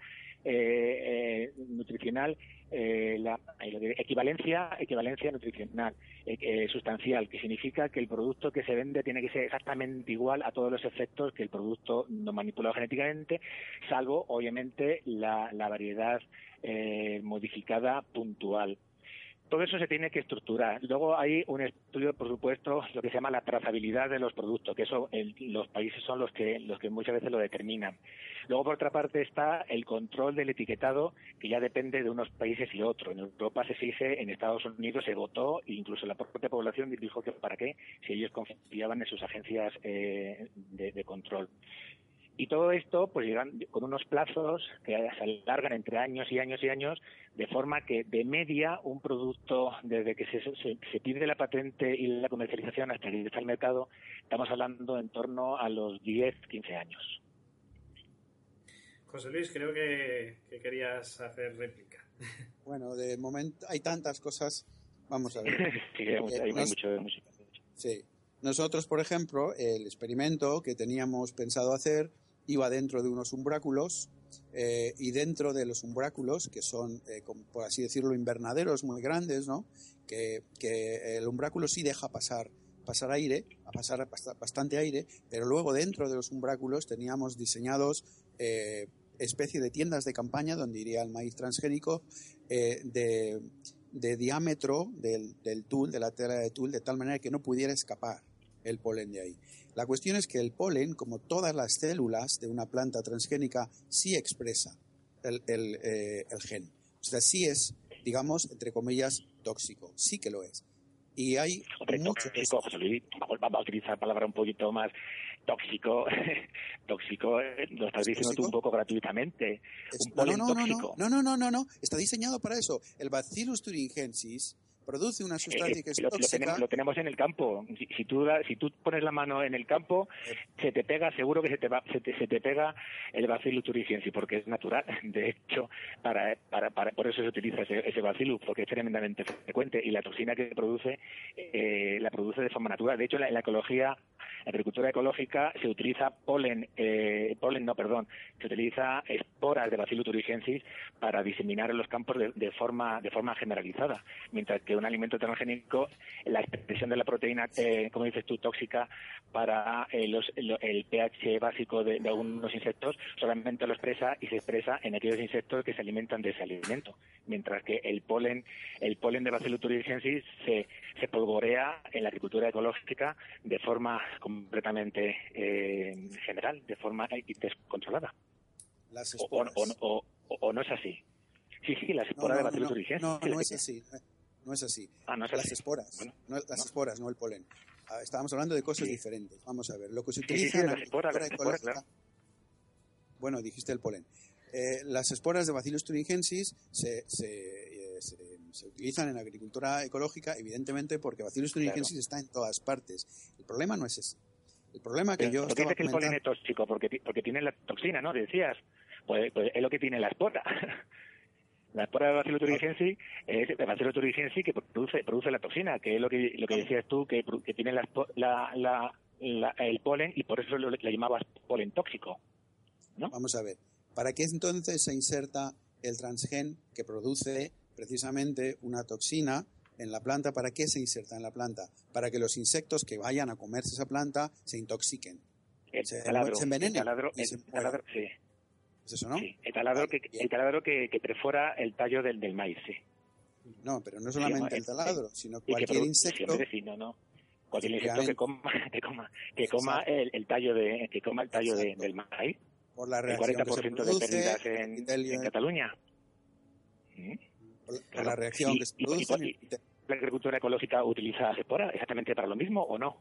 eh, eh, nutricional eh, la diré, equivalencia equivalencia nutricional eh, eh, sustancial que significa que el producto que se vende tiene que ser exactamente igual a todos los efectos que el producto no manipulado genéticamente salvo obviamente la, la variedad eh, modificada puntual todo eso se tiene que estructurar. Luego hay un estudio, por supuesto, lo que se llama la trazabilidad de los productos, que eso los países son los que los que muchas veces lo determinan. Luego, por otra parte, está el control del etiquetado, que ya depende de unos países y otros. En Europa se exige, en Estados Unidos se votó, incluso la propia población dijo que para qué, si ellos confiaban en sus agencias eh, de control. Y todo esto, pues llegan con unos plazos que se alargan entre años y años y años, de forma que de media un producto, desde que se, se, se pide la patente y la comercialización hasta que está al mercado, estamos hablando en torno a los 10, 15 años. José Luis, creo que, que querías hacer réplica. Bueno, de momento hay tantas cosas. Vamos a ver. Sí, hay, mucho- Eh, hay nos- mucho de música. Sí. Nosotros, por ejemplo, el experimento que teníamos pensado hacer iba dentro de unos umbráculos eh, y dentro de los umbráculos, que son, eh, por así decirlo, invernaderos muy grandes, ¿no? Que, que el umbráculo sí deja pasar pasar aire, a pasar bast- bastante aire, pero luego dentro de los umbráculos teníamos diseñados eh, especie de tiendas de campaña donde iría el maíz transgénico eh, de, de diámetro del, del tul, de la tela de tul, de tal manera que no pudiera escapar el polen de ahí. La cuestión es que el polen, como todas las células de una planta transgénica, sí expresa el, el, eh, el gen. O sea, sí es, digamos, entre comillas, tóxico. Sí que lo es. Y hay Hombre, muchos... tóxico, José Luis, vamos, a utilizar palabra un poquito más tóxico. tóxico, eh, lo estás diciendo tú un poco gratuitamente. Un No, polen no, no, tóxico. no, no, no, no, no, está diseñado para eso. El Bacillus thuringiensis produce una sustancia Eh, que es lo, lo tóxica. tenemos, lo tenemos en el campo. Si, si tú si tú pones la mano en el campo, se te pega, seguro que se te, va, se te, se te pega el bacillus thuringiensis, porque es natural. De hecho, para, para, para- por eso se utiliza ese, ese bacillus, porque es tremendamente frecuente y la toxina que produce eh, la produce de forma natural. De hecho, la, en la ecología, la agricultura ecológica, se utiliza polen, eh, polen no, perdón, se utiliza esporas de bacillus para diseminar en los campos de, de forma de forma generalizada, mientras que un alimento transgénico, la expresión de la proteína, eh, como dices tú, tóxica para eh, los- lo- el pH básico de, algunos insectos, solamente lo expresa y se expresa en aquellos insectos que se alimentan de ese alimento, mientras que el polen, el polen de Bacillus se, se polvorea en la agricultura ecológica de forma completamente eh, general, de forma eh, descontrolada. Las O, o- o- o- o- o no es así. Sí, sí, las No, esporas de no, Bacillus no, thuringiensis. no, no es así. No es así. Ah, no es las así. esporas. Bueno, no, las esporas, no el polen. Ah, Estábamos hablando de cosas diferentes. Vamos a ver. Lo que se Sí, sí, utiliza sí, en las esporas, las agricultura esporas, ecológica- Bueno, dijiste el polen. Eh, las esporas de Bacillus thuringiensis se, se, eh, se- se utilizan en agricultura ecológica, evidentemente, porque Bacillus thuringiensis está en todas partes. El problema no es ese. El problema que Pero, yo ¿por qué estaba dices que el polen es tóxico? Porque, porque tiene la toxina, ¿no? Decías. Pues, pues es lo que tiene la espora. la espora de Bacillus thuringiensis es de Bacillus thuringiensis que produce, produce la toxina, que es lo que, lo que decías tú, que, que tiene la, la, la- la- el polen y por eso lo, le llamabas polen tóxico. Vamos a ver. ¿Para qué entonces se inserta el transgen que produce precisamente una toxina en la planta? ¿Para qué se inserta en la planta? Para que los insectos que vayan a comerse esa planta se intoxiquen. El se, taladro, se envenenen. el taladro, y el se mueran. taladro, sí. ¿Es eso, no? Sí, el taladro, que, el taladro que, que perfora el tallo del, del maíz, sí. No, pero no solamente el- el taladro, sino cualquier insecto. no. Cualquier insecto que coma, que coma, que coma el, el tallo de, que coma el tallo de- del maíz. por la el reacción que se 40% de pérdidas en, en Cataluña. ¿Mm? Por la reacción que se produce. y- y- ¿La agricultura ecológica utiliza espora exactamente para lo mismo o no?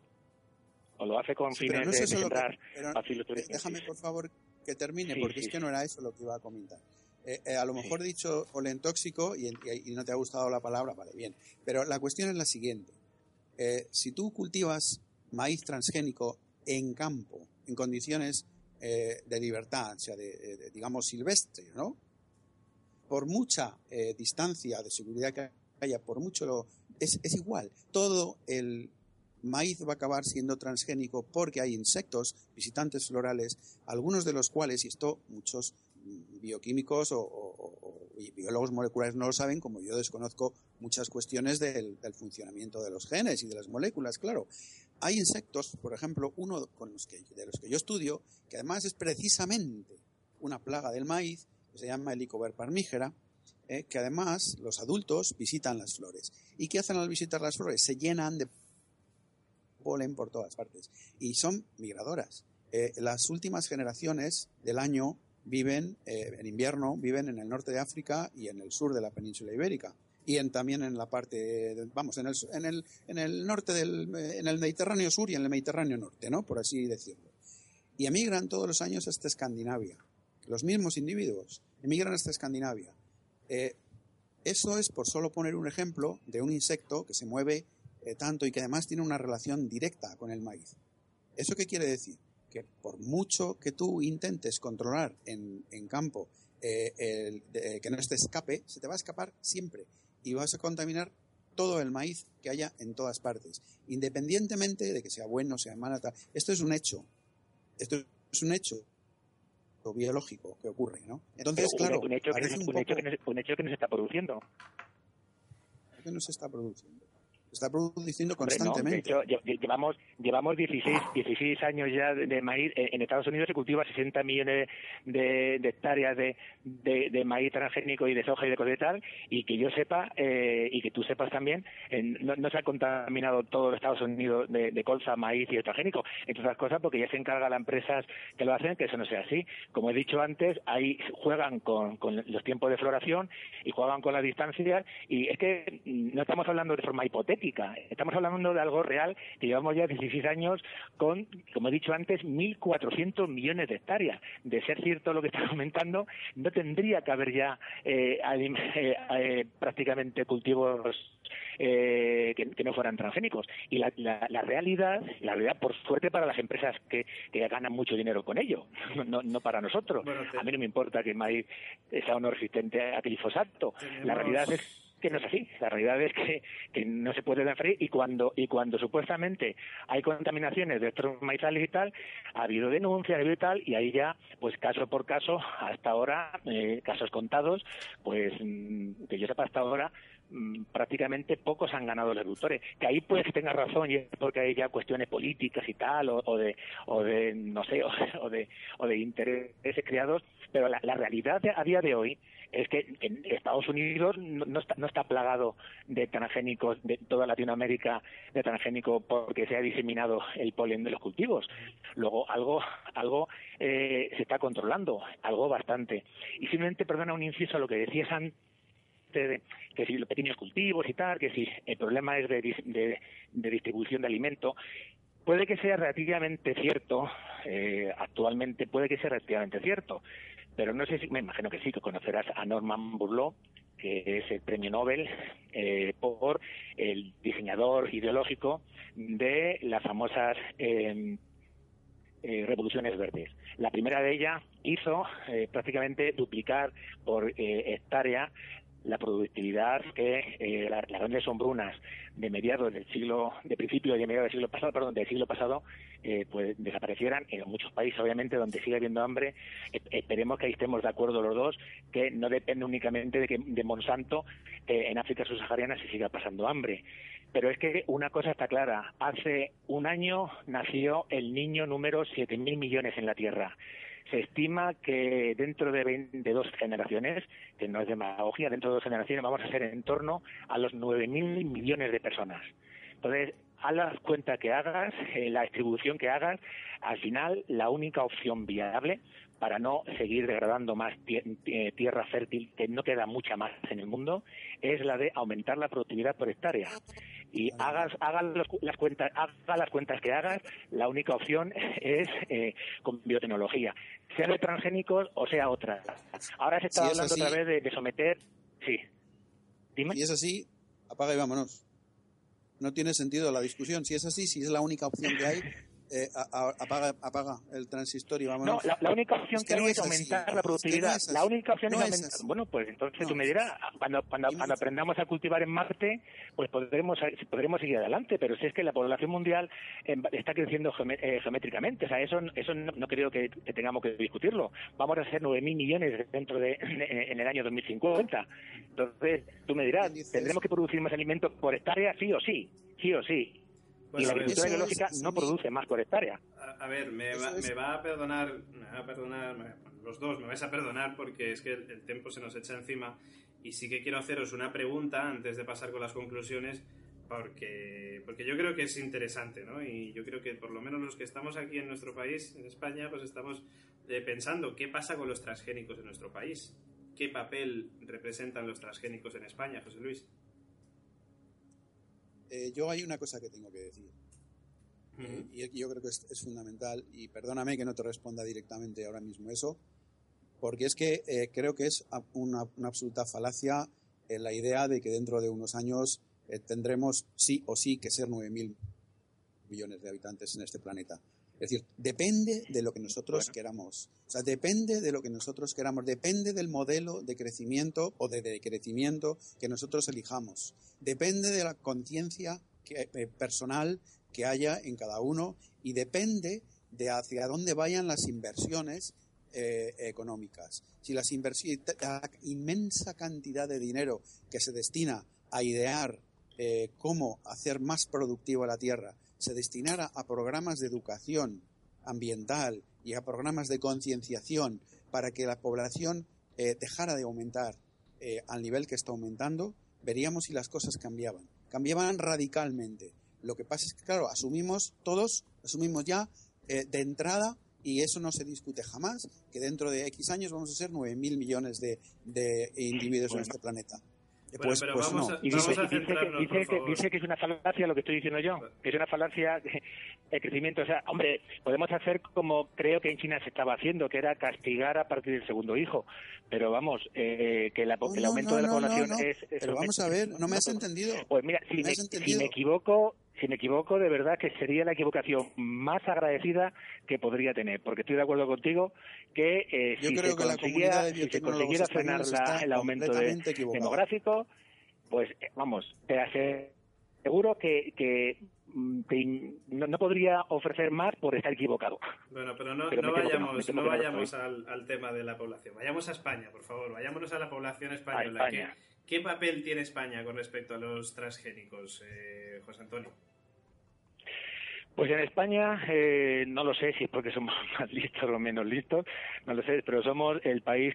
¿O lo hace con Sí, fines no es de, bacillus Déjame, por favor, que termine, Sí, porque es que no era eso lo que iba a comentar. Eh, eh, a lo mejor he dicho polen tóxico y, y- y no te ha gustado la palabra, vale, bien. Pero la cuestión es la siguiente. Eh, si tú cultivas maíz transgénico en campo, en condiciones eh, de libertad, o sea, de, de- digamos silvestre, ¿no? Por mucha eh, distancia de seguridad que haya, por mucho lo, es, es igual. Todo el maíz va a acabar siendo transgénico porque hay insectos, visitantes florales, algunos de los cuales, y esto muchos bioquímicos o, biólogos moleculares no lo saben, como yo desconozco muchas cuestiones del, del funcionamiento de los genes y de las moléculas, claro. Hay insectos, por ejemplo, uno con los que, de los que yo estudio, que además es precisamente una plaga del maíz, se llama Helicover parmígera, eh, que además los adultos visitan las flores. ¿Y qué hacen al visitar las flores? Se llenan de polen por todas partes y son migradoras. Eh, las últimas generaciones del año viven eh, en invierno, viven en el norte de África y en el sur de la península ibérica y también en la parte, vamos, en el, en el, en el norte del, en el Mediterráneo sur y en el Mediterráneo norte, ¿no? Por así decirlo. Y emigran todos los años hasta Escandinavia. Los mismos individuos emigran hasta Escandinavia. Eh, eso es por solo poner un ejemplo de un insecto que se mueve eh, tanto y que además tiene una relación directa con el maíz. ¿Eso qué quiere decir? Que por mucho que tú intentes controlar en, campo eh, que no te escape, se te va a escapar siempre y vas a contaminar todo el maíz que haya en todas partes, independientemente de que sea bueno, sea malo. Esto es un hecho. Esto es un hecho biológico que ocurre, ¿no? Entonces, un- claro, un, hecho, que, un un hecho poco- que no, un hecho que no se está produciendo. que no se está produciendo. Está produciendo Hombre, no, de constantemente. llevamos llevamos 16, 16 años ya de, de maíz. En en Estados Unidos se cultiva 60 millones de, de hectáreas de, de, de maíz transgénico y de soja y de cosas y tal. Y que yo sepa, eh, y que tú sepas también, en- no, no se ha contaminado todo Estados Unidos de, de colza, maíz y transgénico. Entre otras cosas, porque ya se encarga las empresas que lo hacen que eso no sea así. Como he dicho antes, ahí juegan con, con los tiempos de floración y juegan con las distancias. Y es que no estamos hablando de forma hipotética, estamos hablando de algo real que llevamos ya 16 años con, como he dicho antes, 1.400 millones de hectáreas. De ser cierto lo que está comentando, no tendría que haber ya eh, eh, eh, prácticamente cultivos eh, que, que no fueran transgénicos. Y la, la- la realidad, la realidad, por suerte para las empresas que, que ganan mucho dinero con ello, no, no, para nosotros. A mí no me importa que el maíz sea o no resistente a glifosato. La realidad es no es así. La realidad es que, no se puede freír y cuando y cuando supuestamente hay contaminaciones de estos maizales y tal, ha habido denuncias y tal y ahí ya, pues caso por caso, hasta ahora, eh, casos contados, pues mm, que yo sepa hasta ahora, mm, prácticamente pocos han ganado los agricultores. Que ahí pues tenga razón y es porque hay ya cuestiones políticas y tal, o, o de, o de, no sé, o, o de, o de intereses creados, pero la, la realidad a día de hoy es que en Estados Unidos no, no está, no está plagado de transgénicos, de toda Latinoamérica de transgénico porque se ha diseminado el polen de los cultivos. Luego algo, algo eh, se está controlando, algo bastante. Y simplemente, perdona un inciso a lo que decías antes de que si los pequeños cultivos y tal, que si el problema es de- de distribución de alimento, puede que sea relativamente cierto, eh, actualmente puede que sea relativamente cierto, pero no sé si, me imagino que sí, que conocerás a Norman Burlow, que es el premio Nobel eh, por el diseñador ideológico de las famosas eh, eh, revoluciones verdes. La primera de ellas hizo eh, prácticamente duplicar por eh, hectárea la productividad que eh, la- las grandes hombrunas de mediados del siglo, de principio y de mediados del siglo pasado, perdón, del siglo pasado, eh, pues desaparecieran en muchos países, obviamente, donde sigue habiendo hambre. Eh, esperemos que ahí estemos de acuerdo los dos, que no depende únicamente de que de Monsanto eh, en África subsahariana se siga pasando hambre. Pero es que una cosa está clara. Hace un año nació el niño número 7.000 millones en la Tierra. Se estima que dentro de, 20 de dos generaciones, que no es demagogia, dentro de dos generaciones vamos a ser en torno a los 9.000 millones de personas. Entonces, haz las cuentas que hagas, eh, la distribución que hagas, al final la única opción viable para no seguir degradando más eh, tierra fértil, que no queda mucha más en el mundo, es la de aumentar la productividad por hectárea. Y hagas, hagas los las cuentas, haga las cuentas que hagas, la única opción es eh, con biotecnología, sea de transgénicos o sea otra. Ahora se está Si hablando así- otra vez de, de someter, sí. Si es así, apaga y vámonos. No tiene sentido la discusión. Si es así, si es la única opción que hay, eh, a- a- apaga, apaga el transistor y No, vámonos. la, la única opción Es que, hay no es así. aumentar Es que la no productividad. la única opción No es aumentar. Bueno, pues entonces No tú me dirás, cuando, cuando, cuando aprendamos a cultivar en Marte, pues podremos, podremos seguir adelante. Pero si es que la población mundial em, está creciendo eh, geométricamente, o sea, eso, eso no, no creo que, que tengamos que discutirlo. Vamos a ser 9.000 millones dentro de en el año 2050. Entonces, tú me dirás, ¿tendremos que producir más alimentos por hectárea? Sí o sí, sí o sí. Pues y la agricultura eso es- biológica no produce más por hectárea. A, a ver, me va, es- me va a perdonar, me va a perdonar, me- los dos me vais a perdonar porque es que el, el tiempo se nos echa encima y sí que quiero haceros una pregunta antes de pasar con las conclusiones porque, porque yo creo que es interesante, ¿no? Y yo creo que por lo menos los que estamos aquí en nuestro país, en España, pues estamos eh, pensando qué pasa con los transgénicos en nuestro país. ¿Qué papel representan los transgénicos en España, José Luis? Eh, yo hay una cosa que tengo que decir. Eh, y yo creo que es, es fundamental, y perdóname que no te responda directamente ahora mismo eso, porque es que eh, creo que es una, una absoluta falacia la idea de que dentro de unos años tendremos sí o sí que ser 9.000 millones de habitantes en este planeta. Es decir, depende de lo que nosotros queramos. O sea, depende de lo que nosotros queramos. Depende del modelo de crecimiento o de decrecimiento que nosotros elijamos. Depende de la conciencia eh, personal que haya en cada uno y depende de hacia dónde vayan las inversiones eh, económicas. Si las inversiones, la inmensa cantidad de dinero que se destina a idear eh, cómo hacer más productiva la tierra se destinara a programas de educación ambiental y a programas de concienciación para que la población eh, dejara de aumentar eh, al nivel que está aumentando, veríamos si las cosas cambiaban. Cambiaban radicalmente. Lo que pasa es que, claro, asumimos todos, asumimos ya eh, de entrada, y eso no se discute jamás, que dentro de X años vamos a ser 9.000 millones de, de individuos en este planeta. Bueno, pues pero pues vamos no. a- Y Vamos dice, a dice que, dice, que, dice que es una falacia lo que estoy diciendo yo, que es una falacia el crecimiento. O sea, hombre, podemos hacer como creo que en China se estaba haciendo, que era castigar a partir del segundo hijo. Pero vamos, eh, que, la, que el No, aumento no, de la no, población no, no. es, es Pero vamos a ver, no me has entendido. Pues mira, si No me me, si me equivoco, si me equivoco, de verdad que sería la equivocación más agradecida que podría tener, porque estoy de acuerdo contigo que eh, si, se que consiguiera, comunidad de si se biotecnólogos consiguiera frenar la- el aumento de- demográfico, pues eh, vamos, te aseguro que, que mm, te no, no podría ofrecer más por estar equivocado. Bueno, pero no, Pero que vayamos, no que no vayamos al, al tema de la población. Vayamos a España, por favor. Vayámonos a la población española. A España. ¿Qué, qué papel tiene España con respecto a los transgénicos, eh, José Antonio? Pues en España, eh, no lo sé si es porque somos más listos o menos listos, no lo sé, pero somos el país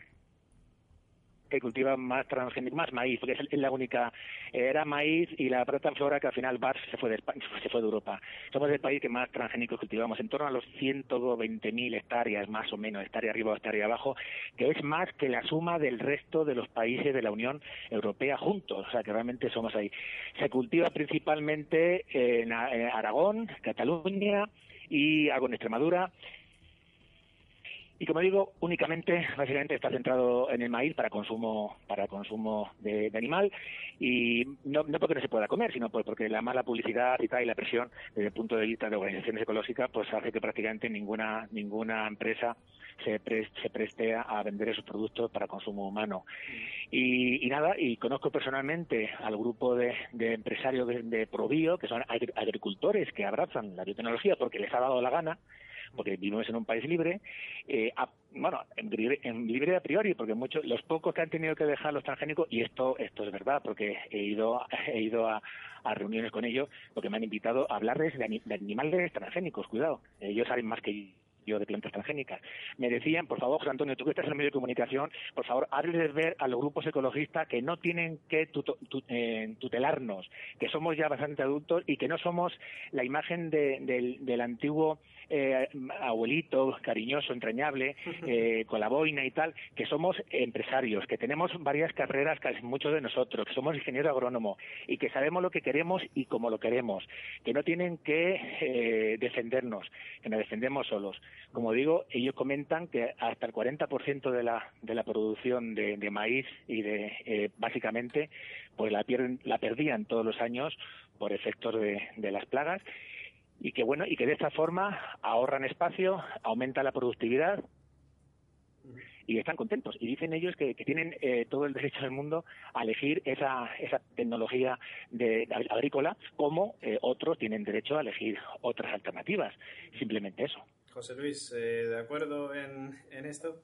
que cultiva más transgénico, más maíz, porque es la única, eh, era maíz y la plata flora que al final Bars se fue de España, se fue de Europa. Somos el país que más transgénicos cultivamos, en torno a los 120.000 hectáreas, más o menos, hectárea arriba o hectárea abajo, que es más que la suma del resto de los países de la Unión Europea juntos, o sea que realmente somos ahí. Se cultiva principalmente en Aragón, Cataluña y algo en Extremadura, y como digo, únicamente, básicamente está centrado en el maíz para consumo, para consumo de, de animal y no, no porque no se pueda comer, sino porque la mala publicidad y tal y la presión desde el punto de vista de organizaciones ecológicas, pues hace que prácticamente ninguna ninguna empresa se, pres- se preste a, vender esos productos para consumo humano. Y, y nada, y conozco personalmente al grupo de, de empresarios de, de Probio, que son agri- agricultores que abrazan la biotecnología porque les ha dado la gana, porque vivimos en un país libre, eh, bueno, en libre, en a priori, porque muchos, los pocos que han tenido que dejar los transgénicos, y esto, esto es verdad, porque he ido, he ido a, reuniones con ellos, porque me han invitado a hablarles de, de animales transgénicos, cuidado, ellos saben más que yo de plantas transgénicas. Me decían, por favor, José Antonio, tú que estás en el medio de comunicación, por favor, hazles ver a los grupos ecologistas que no tienen que tuto- eh, tutelarnos, que somos ya bastante adultos y que no somos la imagen de- del, del antiguo eh, abuelito cariñoso, entrañable, eh, con la boina y tal, que somos empresarios, que tenemos varias carreras, casi muchos de nosotros, que somos ingeniero agrónomo y que sabemos lo que queremos y cómo lo queremos, que no tienen que eh, defendernos, que nos defendemos solos. Como digo, ellos comentan que hasta el 40% de la, de la producción de, maíz y de, eh, básicamente, pues la, pierden, la perdían todos los años por efectos de, de las plagas. Y que bueno y que de esta forma ahorran espacio, aumenta la productividad y están contentos. Y dicen ellos que, que tienen eh, todo el derecho del mundo a elegir esa, esa tecnología de, agrícola como eh, otros tienen derecho a elegir otras alternativas. Simplemente eso José Luis, eh, ¿de acuerdo en, esto?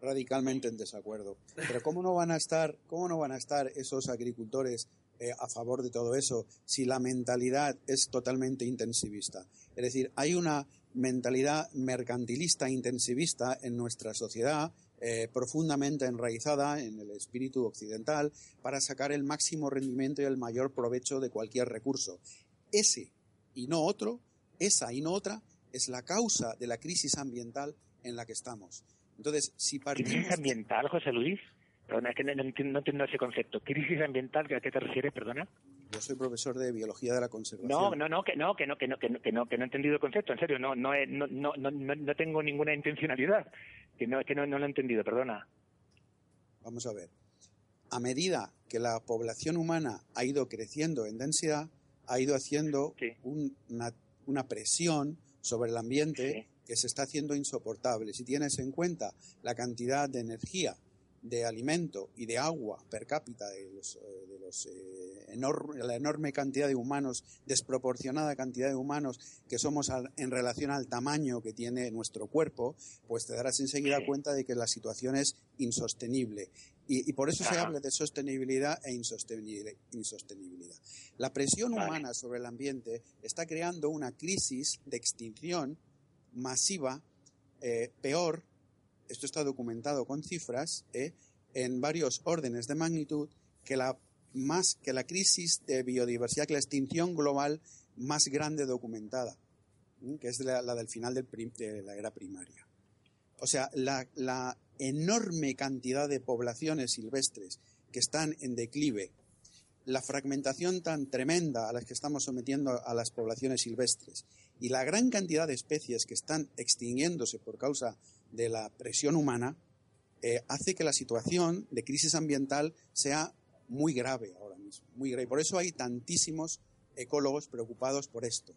radicalmente en desacuerdo. Pero cómo no van a estar, cómo no van a estar esos agricultores eh, a favor de todo eso si la mentalidad es totalmente intensivista. Es decir, hay una mentalidad mercantilista intensivista en nuestra sociedad eh, profundamente enraizada en el espíritu occidental para sacar el máximo rendimiento y el mayor provecho de cualquier recurso. Ese y no otro, esa y no otra, es la causa de la crisis ambiental en la que estamos. Entonces, si crisis ambiental José Luis perdona es que no, no entiendo, no entiendo ese concepto crisis ambiental ¿a qué te refieres perdona Yo soy profesor de biología de la conservación. No, no, no, que no, que no, que no, que no, que no, que no he entendido el concepto, en serio, no, no, no, no, no, tengo ninguna intencionalidad, que no, que no, no lo he entendido, perdona. Vamos a ver. A medida que la población humana ha ido creciendo en densidad, ha ido haciendo un- una, una presión sobre el ambiente que se está haciendo insoportable. Si tienes en cuenta la cantidad de energía, de alimento y de agua per cápita de los, eh, de los eh, enor- la enorme cantidad de humanos, desproporcionada cantidad de humanos que somos al- en relación al tamaño que tiene nuestro cuerpo, pues te darás enseguida cuenta de que la situación es insostenible. Y, y por eso se habla de sostenibilidad e insostenible- insostenibilidad. La presión Vale. humana sobre el ambiente está creando una crisis de extinción masiva, eh, peor, esto está documentado con cifras, eh, en varios órdenes de magnitud, que la, más, que la crisis de biodiversidad, que la extinción global más grande documentada, que es la, del final de la era primaria. O sea, la, la enorme cantidad de poblaciones silvestres que están en declive, la fragmentación tan tremenda a la que estamos sometiendo a las poblaciones silvestres y la gran cantidad de especies que están extinguiéndose por causa de la presión humana, eh, hace que la situación de crisis ambiental sea muy grave ahora mismo, muy grave. Por eso hay tantísimos ecólogos preocupados por esto.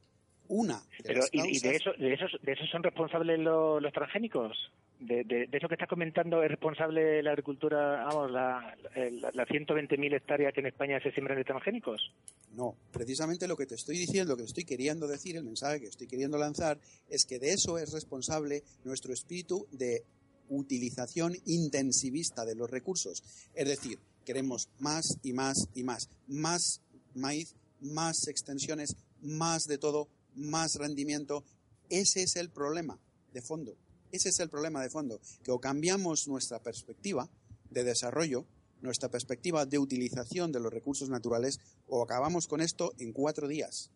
Una de Pero, las ¿y, y de, eso, de, esos, de esos son responsables los, los transgénicos? De, de, eso que estás comentando es responsable la agricultura, vamos, la, la, las 120.000 hectáreas que en España se siembran de transgénicos? No, precisamente lo que te estoy diciendo, lo que estoy queriendo decir, el mensaje que estoy queriendo lanzar, es que de eso es responsable nuestro espíritu de utilización intensivista de los recursos. Es decir, queremos más y más y más. Más maíz, más extensiones, más de todo, más rendimiento. Ese es el problema de fondo. Ese es el problema de fondo. Que o cambiamos nuestra perspectiva de desarrollo, nuestra perspectiva de utilización de los recursos naturales, o acabamos con esto en cuatro días.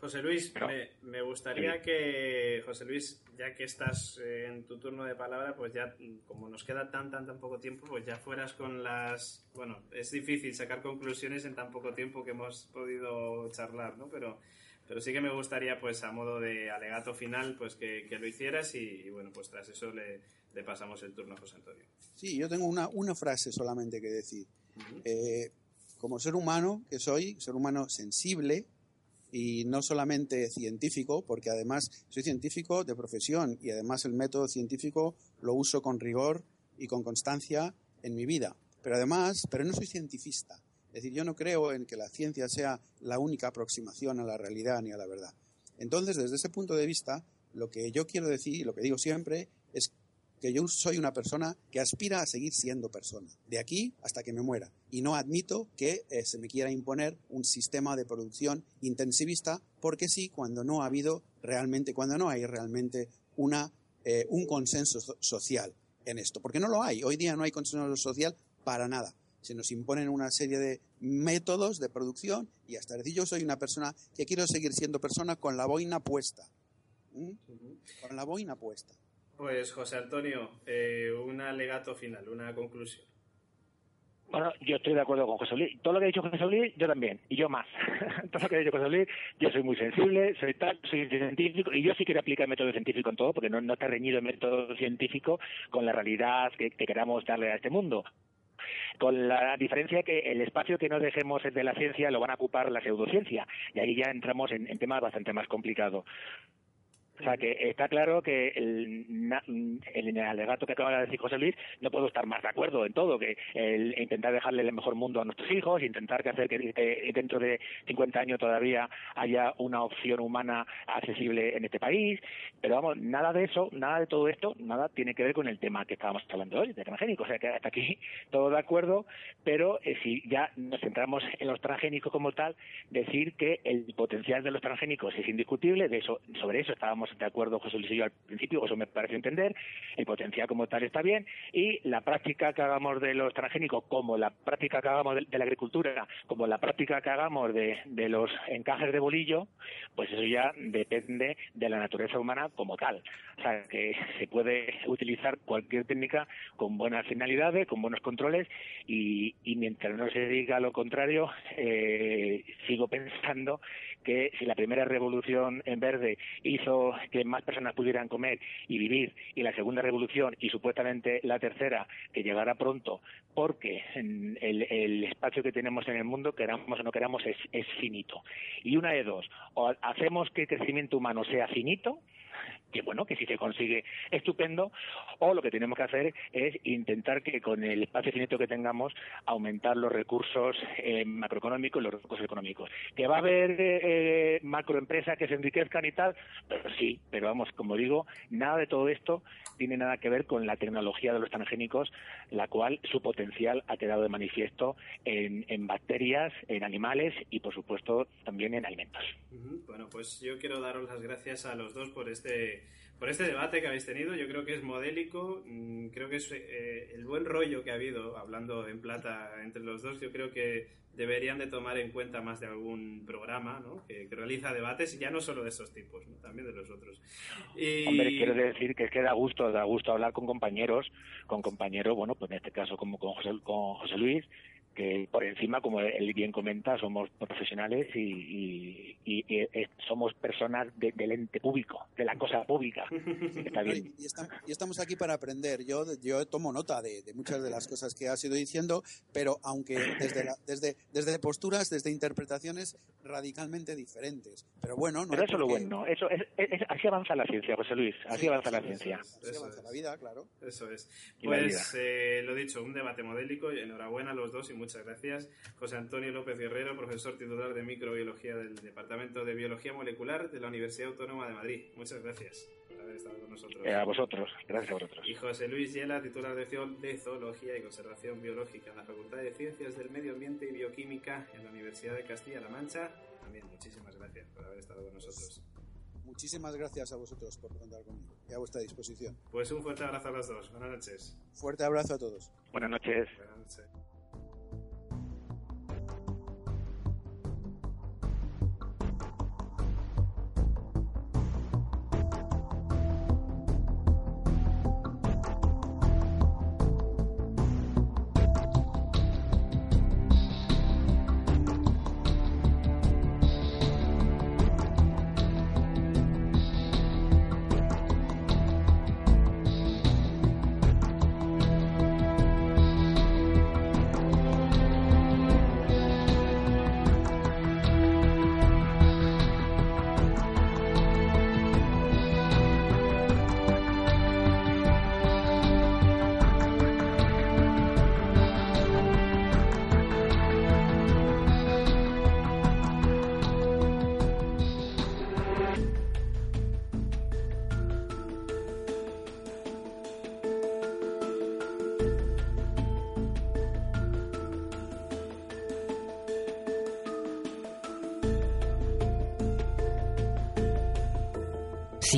José Luis, me, me gustaría que, José Luis, ya que estás eh, en tu turno de palabra, pues ya, como nos queda tan, tan, tan poco tiempo, pues ya fueras con las... Bueno, es difícil sacar conclusiones en tan poco tiempo que hemos podido charlar, ¿no? Pero, pero sí que me gustaría, pues a modo de alegato final, pues que, que lo hicieras y, y, bueno, pues tras eso le, le pasamos el turno a José Antonio. Sí, yo tengo una, una frase solamente que decir. Eh, como ser humano que soy, ser humano sensible, y no solamente científico, porque además soy científico de profesión y además el método científico lo uso con rigor y con constancia en mi vida. Pero además, pero no soy cientifista. Es decir, yo no creo en que la ciencia sea la única aproximación a la realidad ni a la verdad. Entonces, desde ese punto de vista, lo que yo quiero decir y lo que digo siempre es que yo soy una persona que aspira a seguir siendo persona, de aquí hasta que me muera. Y no admito que eh, se me quiera imponer un sistema de producción intensivista, porque sí, cuando no ha habido realmente, cuando no hay realmente una, eh, un consenso so- social en esto. Porque no lo hay. Hoy día no hay consenso social para nada. Se nos imponen una serie de métodos de producción y hasta decir yo soy una persona que quiero seguir siendo persona con la boina puesta. ¿Mm? Con la boina puesta. Pues José Antonio, eh, un alegato final, una conclusión. Bueno, yo estoy de acuerdo con José Luis. Todo lo que ha dicho José Luis, yo también, y yo más. todo lo que ha dicho José Luis, yo soy muy sensible, soy tal, soy científico, y yo sí quiero aplicar el método científico en todo, porque no, no está reñido el método científico con la realidad que, que queramos darle a este mundo. Con la diferencia que el espacio que no dejemos de la ciencia lo van a ocupar la pseudociencia, y ahí ya entramos en, en temas bastante más complicados. O sea que está claro que el, el alegato que acaba de decir José Luis no puedo estar más de acuerdo en todo, que el intentar dejarle el mejor mundo a nuestros hijos, intentar que hacer que, que dentro de 50 años todavía haya una opción humana accesible en este país, pero vamos, nada de eso, nada de todo esto, nada tiene que ver con el tema que estábamos hablando hoy, de transgénicos, o sea que hasta aquí todo de acuerdo, pero eh, si ya nos centramos en los transgénicos como tal, decir que el potencial de los transgénicos es indiscutible, de eso, sobre eso estábamos de acuerdo José Luis y yo al principio, eso me parece entender, el potencial como tal está bien, y la práctica que hagamos de los transgénicos, como la práctica que hagamos de, la agricultura, como la práctica que hagamos de, de los encajes de bolillo, pues eso ya depende de la naturaleza humana como tal. O sea, que se puede utilizar cualquier técnica con buenas finalidades, con buenos controles, y, y mientras no se diga lo contrario, eh, sigo pensando que si la primera revolución en verde hizo que más personas pudieran comer y vivir, y la segunda revolución y supuestamente la tercera que llegará pronto, porque mm, el, el espacio que tenemos en el mundo, queramos o no queramos, es, es finito. Y una de dos, o hacemos que el crecimiento humano sea finito, que bueno, que si se consigue estupendo, o lo que tenemos que hacer es intentar que con el espacio finito que tengamos aumentar los recursos eh, macroeconómicos y los recursos económicos. Que va a haber eh, macroempresas que se enriquezcan y tal, pero sí, pero vamos, como digo, nada de todo esto tiene nada que ver con la tecnología de los transgénicos, la cual su potencial ha quedado de manifiesto en, en bacterias, en animales y por supuesto también en alimentos. Bueno, pues yo quiero daros las gracias a los dos por este por este debate que habéis tenido. Yo creo que es modélico, mm, creo que es eh, el buen rollo que ha habido hablando en plata entre los dos. Yo creo que deberían de tomar en cuenta más de algún programa ¿no? que, realiza debates y ya no solo de estos tipos, también de los otros. Hombre, quiero decir que es que da gusto, da gusto hablar con compañeros, con compañeros, bueno, pues en este caso como con José, con José Luis, que por encima, como él bien comenta, somos profesionales y, y- y- y, eh, somos personas de- del ente público, de la cosa pública. Está bien. Y, estam- y estamos aquí para aprender. Yo, yo tomo nota de, de muchas de las cosas que has ido diciendo, pero aunque desde, la- desde, desde posturas, desde interpretaciones radicalmente diferentes. Pero bueno, no Pero eso es lo bueno, eso es, es- es- así avanza la ciencia, José Luis, así avanza la ciencia. Así avanza la vida, claro. Eso es. Pues eh, lo dicho, un debate modélico y enhorabuena a los dos y muchas gracias. José Antonio López Guerrero, profesor titular de microbiología del Departamento de Biología Molecular de la Universidad Autónoma de Madrid. Muchas gracias por haber estado con nosotros. Eh, a vosotros, gracias a vosotros. Y José Luis Yela, titular de, de Zoología y Conservación Biológica en la Facultad de Ciencias del Medio Ambiente y Bioquímica en la Universidad de Castilla-La Mancha. También muchísimas gracias por haber estado con nosotros. Muchísimas gracias a vosotros por contar conmigo y a vuestra disposición. Pues un fuerte abrazo a los dos. Buenas noches. Fuerte abrazo a todos. Buenas noches. Buenas noches.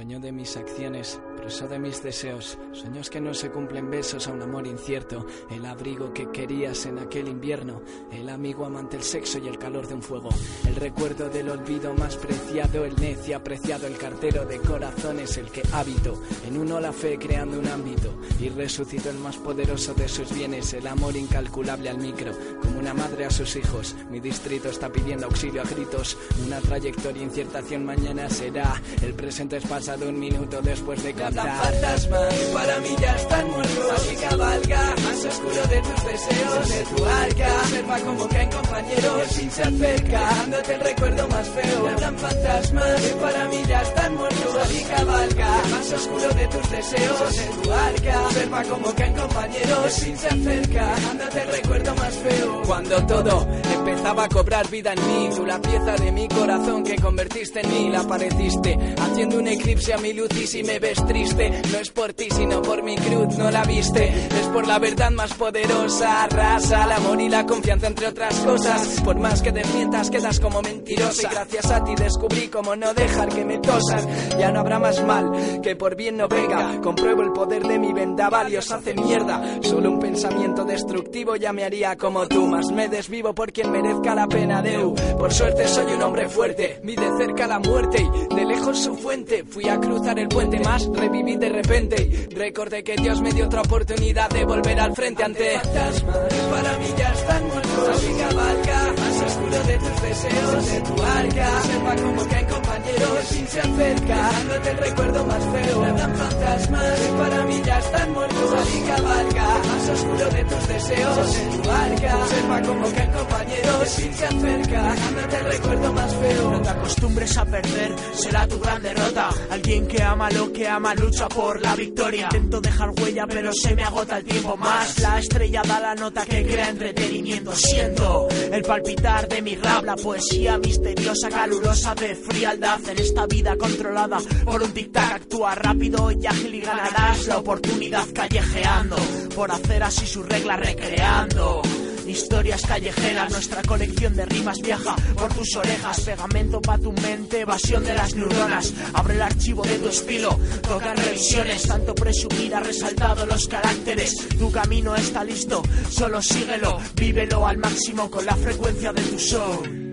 Dueño de mis acciones, preso de mis deseos, sueños que no se cumplen, besos a un amor incierto, el abrigo que querías en aquel invierno, el amigo amante, el sexo y el calor de un fuego, el recuerdo del olvido más preciado, el necio apreciado, el cartero de corazones, el que habito en uno la fe creando un ámbito y resucito el más poderoso de sus bienes, el amor incalculable al micro, como una madre a sus hijos, mi distrito está pidiendo auxilio a gritos, una trayectoria inciertación mañana será, el presente es pasado un minuto después de cantar. fantasmas para mí ya están muertos. Así cabalga, más oscuro de tus deseos, de tu arca. Observa como caen compañeros, fin se acerca, dándote el recuerdo más feo. Hablan fantasmas que para mí ya están muertos. Así cabalga, más oscuro de tus deseos, de tu arca. Observa como caen compañeros, fin se acerca, dándote el recuerdo más feo. Cuando todo empezaba a cobrar vida en mí, tú la pieza de mi corazón que convertiste en mí, la apareciste, haciendo un eclipse a mi luz y si me ves triste no es por ti sino por mi cruz no la viste. Es por la verdad más poderosa arrasa el amor y la confianza entre otras cosas. Por más que te mientas quedas como mentirosa. Y gracias a ti descubrí cómo no dejar que me tosan ya no habrá más mal que por bien no venga. Compruebo el poder de mi vendaval y os hace mierda. Solo un pensamiento destructivo ya me haría como tú. Más me desvivo por quien merezca la pena de por suerte soy un hombre fuerte. Vi de cerca la muerte y de lejos su fuente. Fui a cruzar el puente más, reviví de repente. Recordé que Dios me dio otra oportunidad de volver al frente ante fantasmas. Para mí ya están muertos. Así cabalga, más oscuro de tus deseos, de tu arca. Sepa como caen compañeros, sin se acerca, dándote el recuerdo más feo. Hablan fantasmas. Para mí ya están muertos. Así cabalga, más oscuro de tus deseos, de tu arca. Sepa como caen compañeros, sin se acerca, dándote el recuerdo más feo. No te acostumbres a perder, será tu gran derrota. Alguien que ama lo que ama lucha por la victoria. Intento dejar huella, pero se me agota el tiempo más. La estrella da la nota que crea entretenimiento. Siento el palpitar de mi rap, la poesía misteriosa, calurosa de frialdad en esta vida controlada por un tic-tac. Actúa rápido y ágil y ganarás la oportunidad callejeando por hacer así su regla recreando. Historias callejeras, nuestra colección de rimas viaja por tus orejas. Pegamento pa' tu mente, evasión de las neuronas. Abre el archivo de tu estilo, tocan revisiones. Tanto presumir resaltado los caracteres. Tu camino está listo, solo síguelo. Vívelo al máximo con la frecuencia de tu show.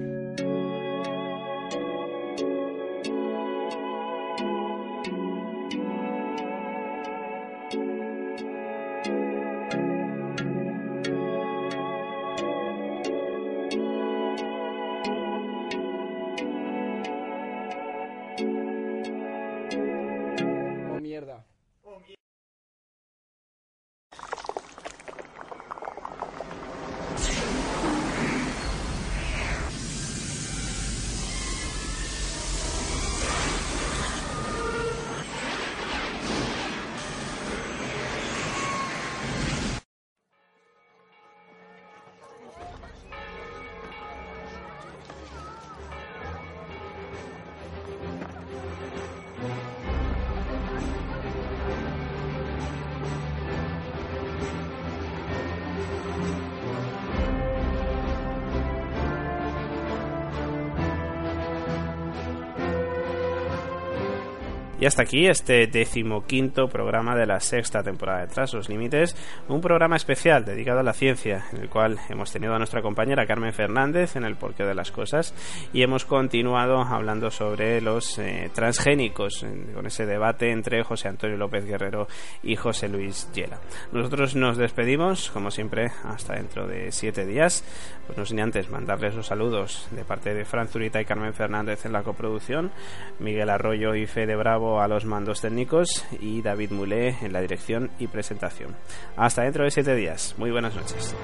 Hasta aquí este decimoquinto programa de la sexta temporada de Tras los Límites, un programa especial dedicado a la ciencia, en el cual hemos tenido a nuestra compañera Carmen Fernández en el porqué de las cosas y hemos continuado hablando sobre los eh, transgénicos, con ese debate entre José Antonio López Guerrero y José Luis Yela. Nosotros nos despedimos, como siempre, hasta dentro de siete días. Pues no sin antes mandarles los saludos de parte de Fran Zurita y Carmen Fernández en la coproducción, Miguel Arroyo y Fede Bravo A los mandos técnicos y David Mulé en la dirección y presentación. Hasta dentro de siete días. Muy buenas noches.